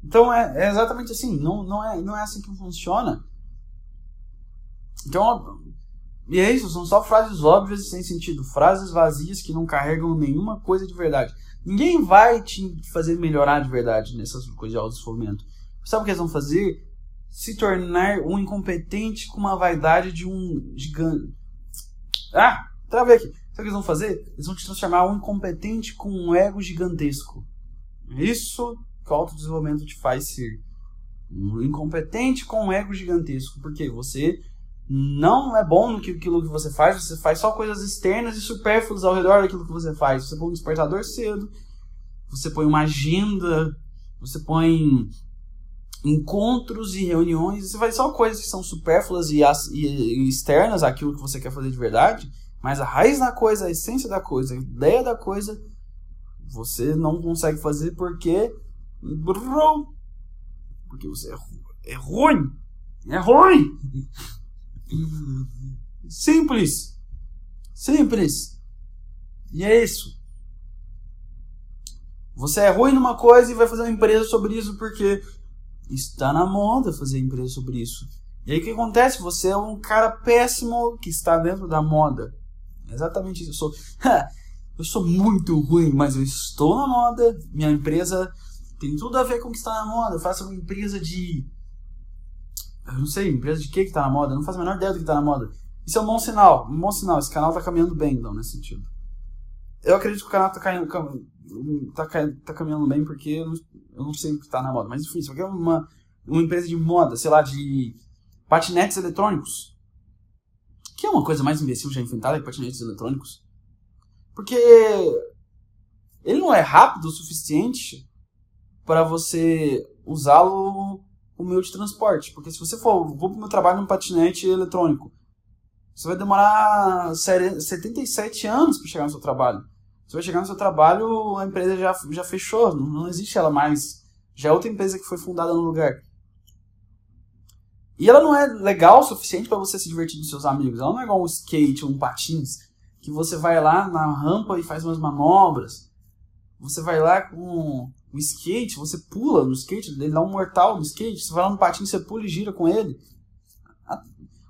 Então é, é, exatamente assim. Não, não, é, não é assim que funciona. Então, e é isso, são só frases óbvias e sem sentido, frases vazias que não carregam nenhuma coisa de verdade. Ninguém vai te fazer melhorar de verdade nessas coisas de autodesenvolvimento. Sabe o que eles vão fazer? Se tornar um incompetente com uma vaidade de um gigante. Ah, travei aqui. Sabe o que eles vão fazer? Eles vão te transformar um incompetente com um ego gigantesco. É isso que o autodesenvolvimento te faz ser. Um incompetente com um ego gigantesco. Porque você não é bom no que aquilo que você faz, você faz só coisas externas e supérfluas ao redor daquilo que você faz. Você põe um despertador cedo, você põe uma agenda, você põe encontros e reuniões, você faz só coisas que são supérfluas e, e externas àquilo que você quer fazer de verdade, mas a raiz da coisa, a essência da coisa, a ideia da coisa, você não consegue fazer porque. Porque você é, é ruim. É ruim. Simples. Simples. E é isso. Você é ruim numa coisa e vai fazer uma empresa sobre isso porque está na moda fazer empresa sobre isso. E aí o que acontece? Você é um cara péssimo que está dentro da moda. exatamente isso. Eu sou, eu sou muito ruim, mas eu estou na moda. Minha empresa tem tudo a ver com o que está na moda. Eu faço uma empresa de. Eu não sei, empresa de que que está na moda? Não faço a menor ideia do que está na moda. Isso é um bom sinal. Um bom sinal. Esse canal está caminhando bem, então, nesse sentido. Eu acredito que o canal está caindo, tá, tá caminhando bem porque eu não, eu não sei o que está na moda. Mas enfim, isso aqui é uma, uma empresa de moda, sei lá, de patinetes eletrônicos. Que é uma coisa mais imbecil já inventada que patinetes eletrônicos. Porque ele não é rápido o suficiente para você usá-lo como meio de transporte. Porque se você for, vou para o meu trabalho num patinete eletrônico, você vai demorar 77 anos para chegar no seu trabalho. Você vai chegar no seu trabalho, a empresa já, já fechou, não existe ela mais. Já é outra empresa que foi fundada no lugar. E ela não é legal o suficiente para você se divertir com seus amigos. Ela não é igual um skate ou um patins, que você vai lá na rampa e faz umas manobras. Você vai lá com o skate, você pula no skate, ele dá um mortal no skate. Você vai lá no patins, você pula e gira com ele.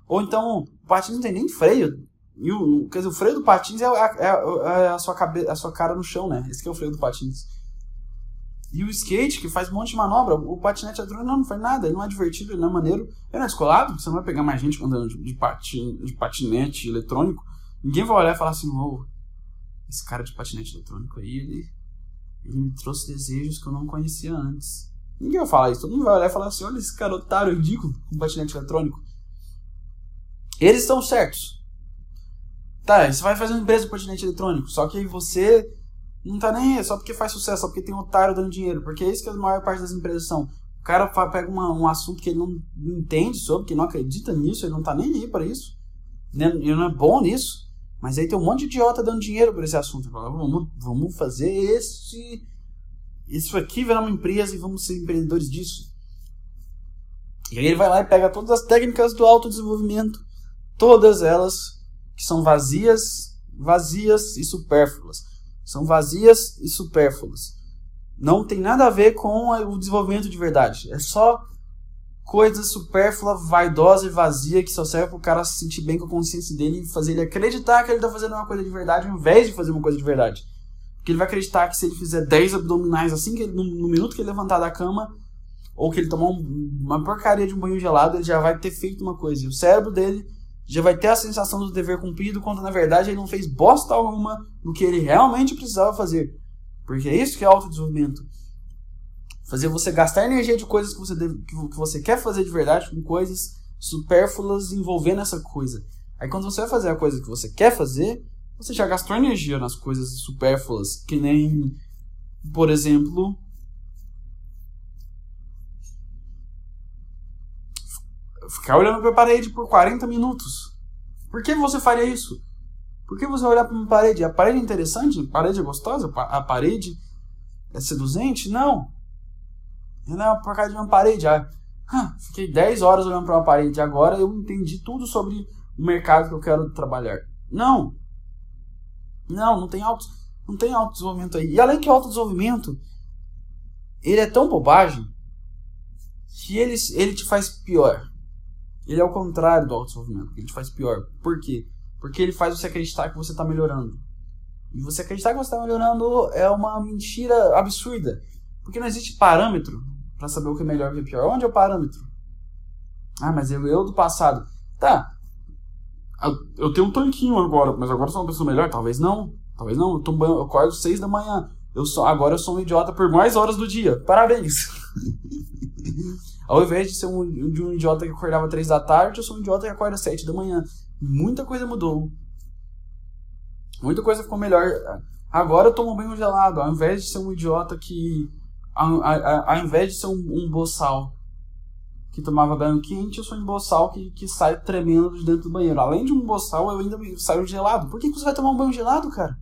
Ou então, o patins não tem nem freio. E o, quer dizer, o freio do patins é, a, é, é a, sua cabe, a sua cara no chão, né? Esse é o freio do patins. E o skate, que faz um monte de manobra, o patinete eletrônico não, não faz nada, ele não é divertido, ele não é maneiro. Ele não é descolado, você não vai pegar mais gente andando de, patin, de patinete eletrônico. Ninguém vai olhar e falar assim, oh, esse cara de patinete eletrônico aí, ele, ele me trouxe desejos que eu não conhecia antes. Ninguém vai falar isso, todo mundo vai olhar e falar assim, olha esse cara otário ridículo com patinete eletrônico. Eles estão certos. Tá, você vai fazer uma empresa de patinete eletrônico, só que você não tá nem aí, só porque faz sucesso, só porque tem um otário dando dinheiro, porque é isso que a maior parte das empresas são. O cara pega uma, um assunto que ele não, não entende sobre, que não acredita nisso, ele não tá nem aí para isso, né, ele não é bom nisso, mas aí tem um monte de idiota dando dinheiro por esse assunto. Vamos, vamos fazer esse, isso aqui virar uma empresa e vamos ser empreendedores disso. E aí ele vai lá e pega todas as técnicas do autodesenvolvimento, todas elas que são vazias, vazias e supérfluas. São vazias e supérfluas. Não tem nada a ver com o desenvolvimento de verdade. É só coisa supérflua, vaidosa e vazia que só serve para o cara se sentir bem com a consciência dele e fazer ele acreditar que ele está fazendo uma coisa de verdade ao invés de fazer uma coisa de verdade. Porque ele vai acreditar que se ele fizer 10 abdominais assim, que ele, no, no, minuto que ele levantar da cama, ou que ele tomar um, uma porcaria de um banho gelado, ele já vai ter feito uma coisa. E o cérebro dele já vai ter a sensação do dever cumprido, quando na verdade ele não fez bosta alguma no que ele realmente precisava fazer. Porque é isso que é autodesenvolvimento. Fazer você gastar energia de coisas que você, deve, que você quer fazer de verdade com coisas supérfluas envolvendo essa coisa. Aí quando você vai fazer a coisa que você quer fazer, você já gastou energia nas coisas supérfluas, que nem, por exemplo, ficar olhando para a parede por 40 minutos. Por que você faria isso? Por que você olhar para uma parede? A parede é interessante? A parede é gostosa? A parede é seduzente? Não. Ela é uma porcaria de uma parede. Ah, fiquei 10 horas olhando para uma parede. Agora eu entendi tudo sobre o mercado que eu quero trabalhar. Não. Não, não tem auto, não tem autodesenvolvimento aí. E além que o autodesenvolvimento, ele é tão bobagem que ele, ele te faz pior. Ele é o contrário do autodesenvolvimento, ele te faz pior. Por quê? Porque ele faz você acreditar que você está melhorando. E você acreditar que você está melhorando é uma mentira absurda. Porque não existe parâmetro para saber o que é melhor e o que é pior. Onde é o parâmetro? Ah, mas eu, eu do passado. Tá. Eu tenho um tanquinho agora, mas agora sou uma pessoa melhor? Talvez não. Talvez não. Eu, tomo, eu acordo seis da manhã. Eu sou, agora eu sou um idiota por mais horas do dia. Parabéns. Ao invés de ser um, de um idiota que acordava três da tarde, eu sou um idiota que acorda sete da manhã. Muita coisa mudou. Muita coisa ficou melhor. Agora eu tomo banho gelado. Ao invés de ser um idiota que. Ao, ao, ao invés de ser um, um boçal que tomava banho quente, eu sou um boçal que, que sai tremendo de dentro do banheiro. Além de um boçal, eu ainda saio gelado. Por que, que você vai tomar um banho gelado, cara?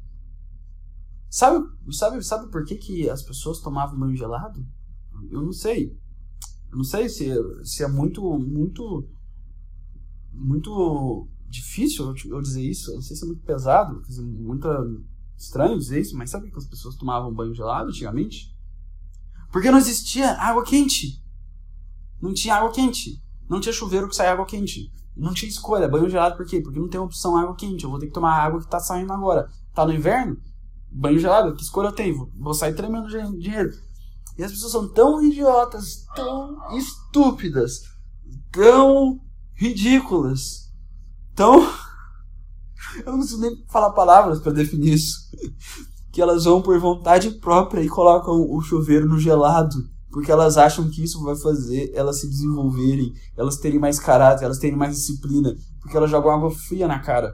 Sabe, sabe, sabe por que, que as pessoas tomavam banho gelado? Eu não sei. Eu não sei se, se é muito, muito, muito difícil eu dizer isso. Eu não sei se é muito pesado, muito estranho dizer isso, mas sabe que as pessoas tomavam banho gelado antigamente? Porque não existia água quente. Não tinha água quente. Não tinha chuveiro que saia água quente. Não tinha escolha. Banho gelado por quê? Porque não tem opção água quente. Eu vou ter que tomar a água que tá saindo agora. Tá no inverno? banho gelado, que escolha eu tenho? Vou sair tremendo de dinheiro. E as pessoas são tão idiotas, tão estúpidas, tão ridículas, tão. Eu não preciso nem falar palavras para definir isso. Que elas vão por vontade própria e colocam o chuveiro no gelado. Porque elas acham que isso vai fazer elas se desenvolverem, elas terem mais caráter, elas terem mais disciplina. Porque elas jogam água fria na cara.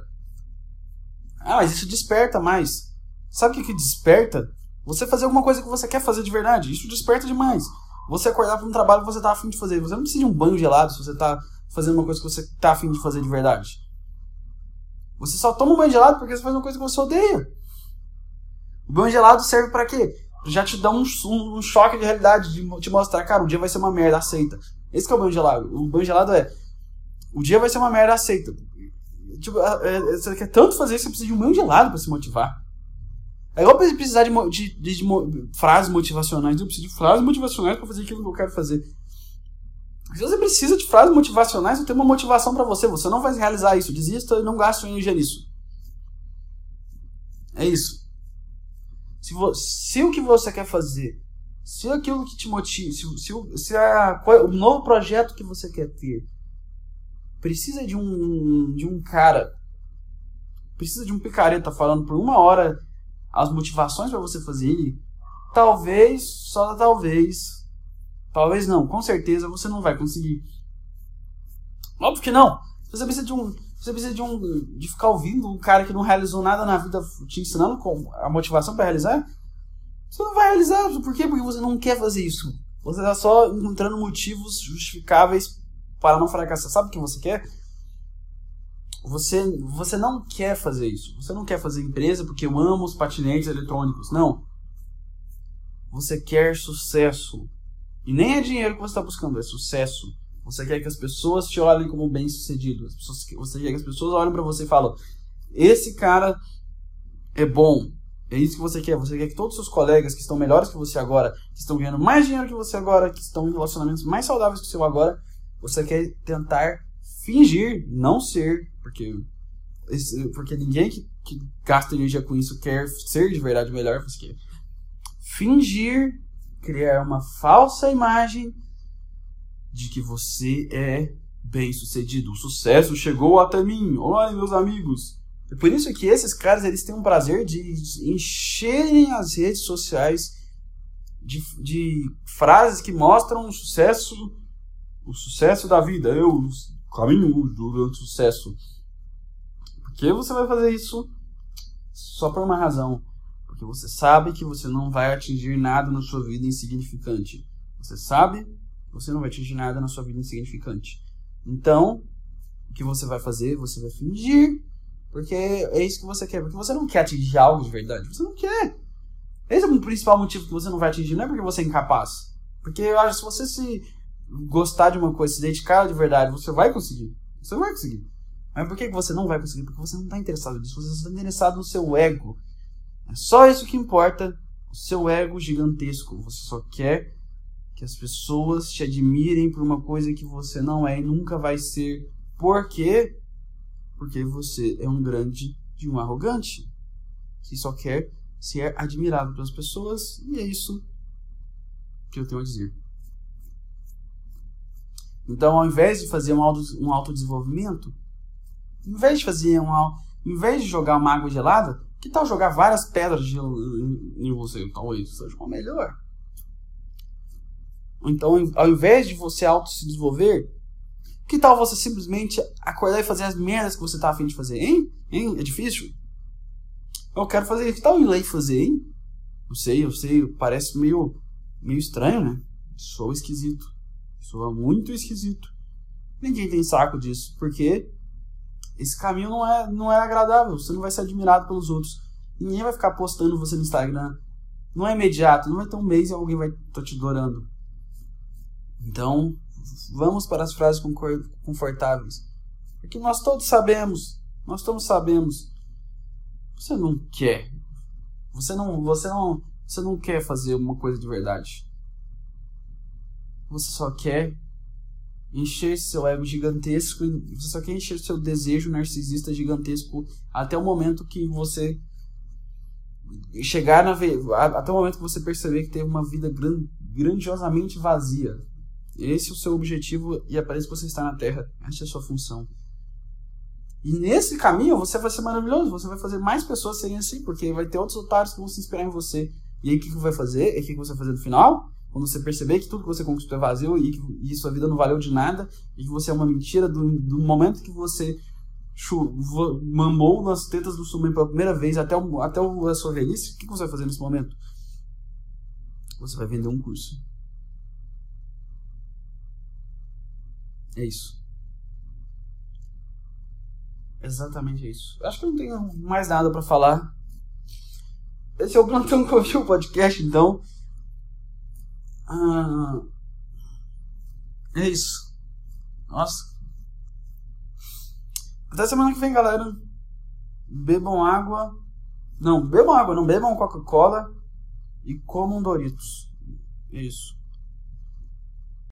Ah, mas isso desperta mais. Sabe o que, que desperta? Você fazer alguma coisa que você quer fazer de verdade. Isso desperta demais. Você acordar para um trabalho que você tá afim de fazer. Você não precisa de um banho gelado se você tá fazendo uma coisa que você tá afim de fazer de verdade. Você só toma um banho gelado porque você faz uma coisa que você odeia. O banho gelado serve para quê? Já te dá um, um, um, choque de realidade, de te mostrar, cara, o dia vai ser uma merda, aceita. Esse é o banho gelado. O banho gelado é, o dia vai ser uma merda, aceita. Tipo, é, é, você quer tanto fazer isso, você precisa de um banho gelado para se motivar. É igual precisar de, de, de, de, frases motivacionais. Eu preciso de frases motivacionais para fazer aquilo que eu quero fazer. Se você precisa de frases motivacionais, eu tenho uma motivação para você. Você não vai realizar isso. Desista e não gaste energia nisso. É isso. Se, se o que você quer fazer, se aquilo que te motiva, se, se, se a, o novo projeto que você quer ter precisa de um, de um cara, precisa de um picareta falando por uma hora as motivações para você fazer ele, talvez, só talvez, talvez não, com certeza você não vai conseguir. Óbvio que não. Você precisa de um, você precisa de um, de ficar ouvindo um cara que não realizou nada na vida te ensinando com a motivação para realizar. Você não vai realizar, por quê? Porque você não quer fazer isso. Você está só encontrando motivos justificáveis para não fracassar. Sabe o que você quer? Você, você não quer fazer isso. Você não quer fazer empresa porque eu amo os patinetes eletrônicos. Não. Você quer sucesso. E nem é dinheiro que você está buscando, é sucesso. Você quer que as pessoas te olhem como bem sucedido. As pessoas, você quer que as pessoas olhem para você e falem: Esse cara é bom. É isso que você quer. Você quer que todos os seus colegas que estão melhores que você agora, que estão ganhando mais dinheiro que você agora, que estão em relacionamentos mais saudáveis que o seu agora, você quer tentar fingir não ser porque, porque ninguém que, que gasta energia com isso quer ser de verdade melhor. Você quer fingir, criar uma falsa imagem de que você é bem sucedido. O sucesso chegou até mim. Olha, meus amigos. É por isso que esses caras eles têm um prazer de encherem as redes sociais de, de frases que mostram o sucesso, o sucesso da vida. Eu caminho do sucesso. Porque você vai fazer isso só por uma razão. Porque você sabe que você não vai atingir nada na sua vida insignificante. Você sabe você não vai atingir nada na sua vida insignificante. Então, o que você vai fazer? Você vai fingir. Porque é isso que você quer. Porque você não quer atingir algo de verdade. Você não quer. Esse é o principal motivo que você não vai atingir. Não é porque você é incapaz. Porque eu acho que se você se gostar de uma coisa, se dedicar de verdade, você vai conseguir. Você vai conseguir. Mas por que você não vai conseguir? Porque você não está interessado nisso. Você está interessado no seu ego. É só isso que importa. O seu ego gigantesco. Você só quer que as pessoas te admirem por uma coisa que você não é e nunca vai ser. Por quê? Porque você é um grande de um arrogante que só quer ser admirado pelas pessoas e é isso que eu tenho a dizer. Então, ao invés de fazer um, auto, um autodesenvolvimento, em vez de fazer um, em vez de jogar uma água gelada, que tal jogar várias pedras de gelo em você? Talvez seja uma melhor. Então, ao invés de você auto se desenvolver, que tal você simplesmente acordar e fazer as merdas que você tá afim de fazer, hein? Hein? É difícil? Eu quero fazer. Que tal ir lá e fazer, hein? Eu sei, eu sei, parece meio, meio estranho, né? Sou esquisito. Soa muito esquisito. Ninguém tem saco disso, porque esse caminho não é, não é agradável. Você não vai ser admirado pelos outros. Ninguém vai ficar postando você no Instagram. Não é imediato, não vai ter um mês e alguém vai estar tá te adorando. Então, vamos para as frases confortáveis. Porque nós todos sabemos, nós todos sabemos. Você não quer. Você não, você não, você não quer fazer uma coisa de verdade. Você só quer encher seu ego gigantesco, você só quer encher seu desejo narcisista gigantesco até o momento que você chegar na até o momento que você perceber que teve uma vida grandiosamente vazia. Esse é o seu objetivo e é isso que você está na Terra. Essa é a sua função. E nesse caminho você vai ser maravilhoso, você vai fazer mais pessoas serem assim, porque vai ter outros otários que vão se inspirar em você. E aí o que, que vai fazer? E o que, que você vai fazer no final? Quando você perceber que tudo que você conquistou é vazio e que e sua vida não valeu de nada e que você é uma mentira do, do momento que você mamou nas tetas do Sumen pela primeira vez até, o, até o, a sua velhice, o que você vai fazer nesse momento? Você vai vender um curso. É isso. Exatamente isso. Acho que não tenho mais nada para falar. Esse é o Plantão Covil Podcast, então. Ah, é isso. Nossa. Até semana que vem, galera. Bebam água. Não, bebam água, não bebam Coca-Cola. E comam Doritos. É isso.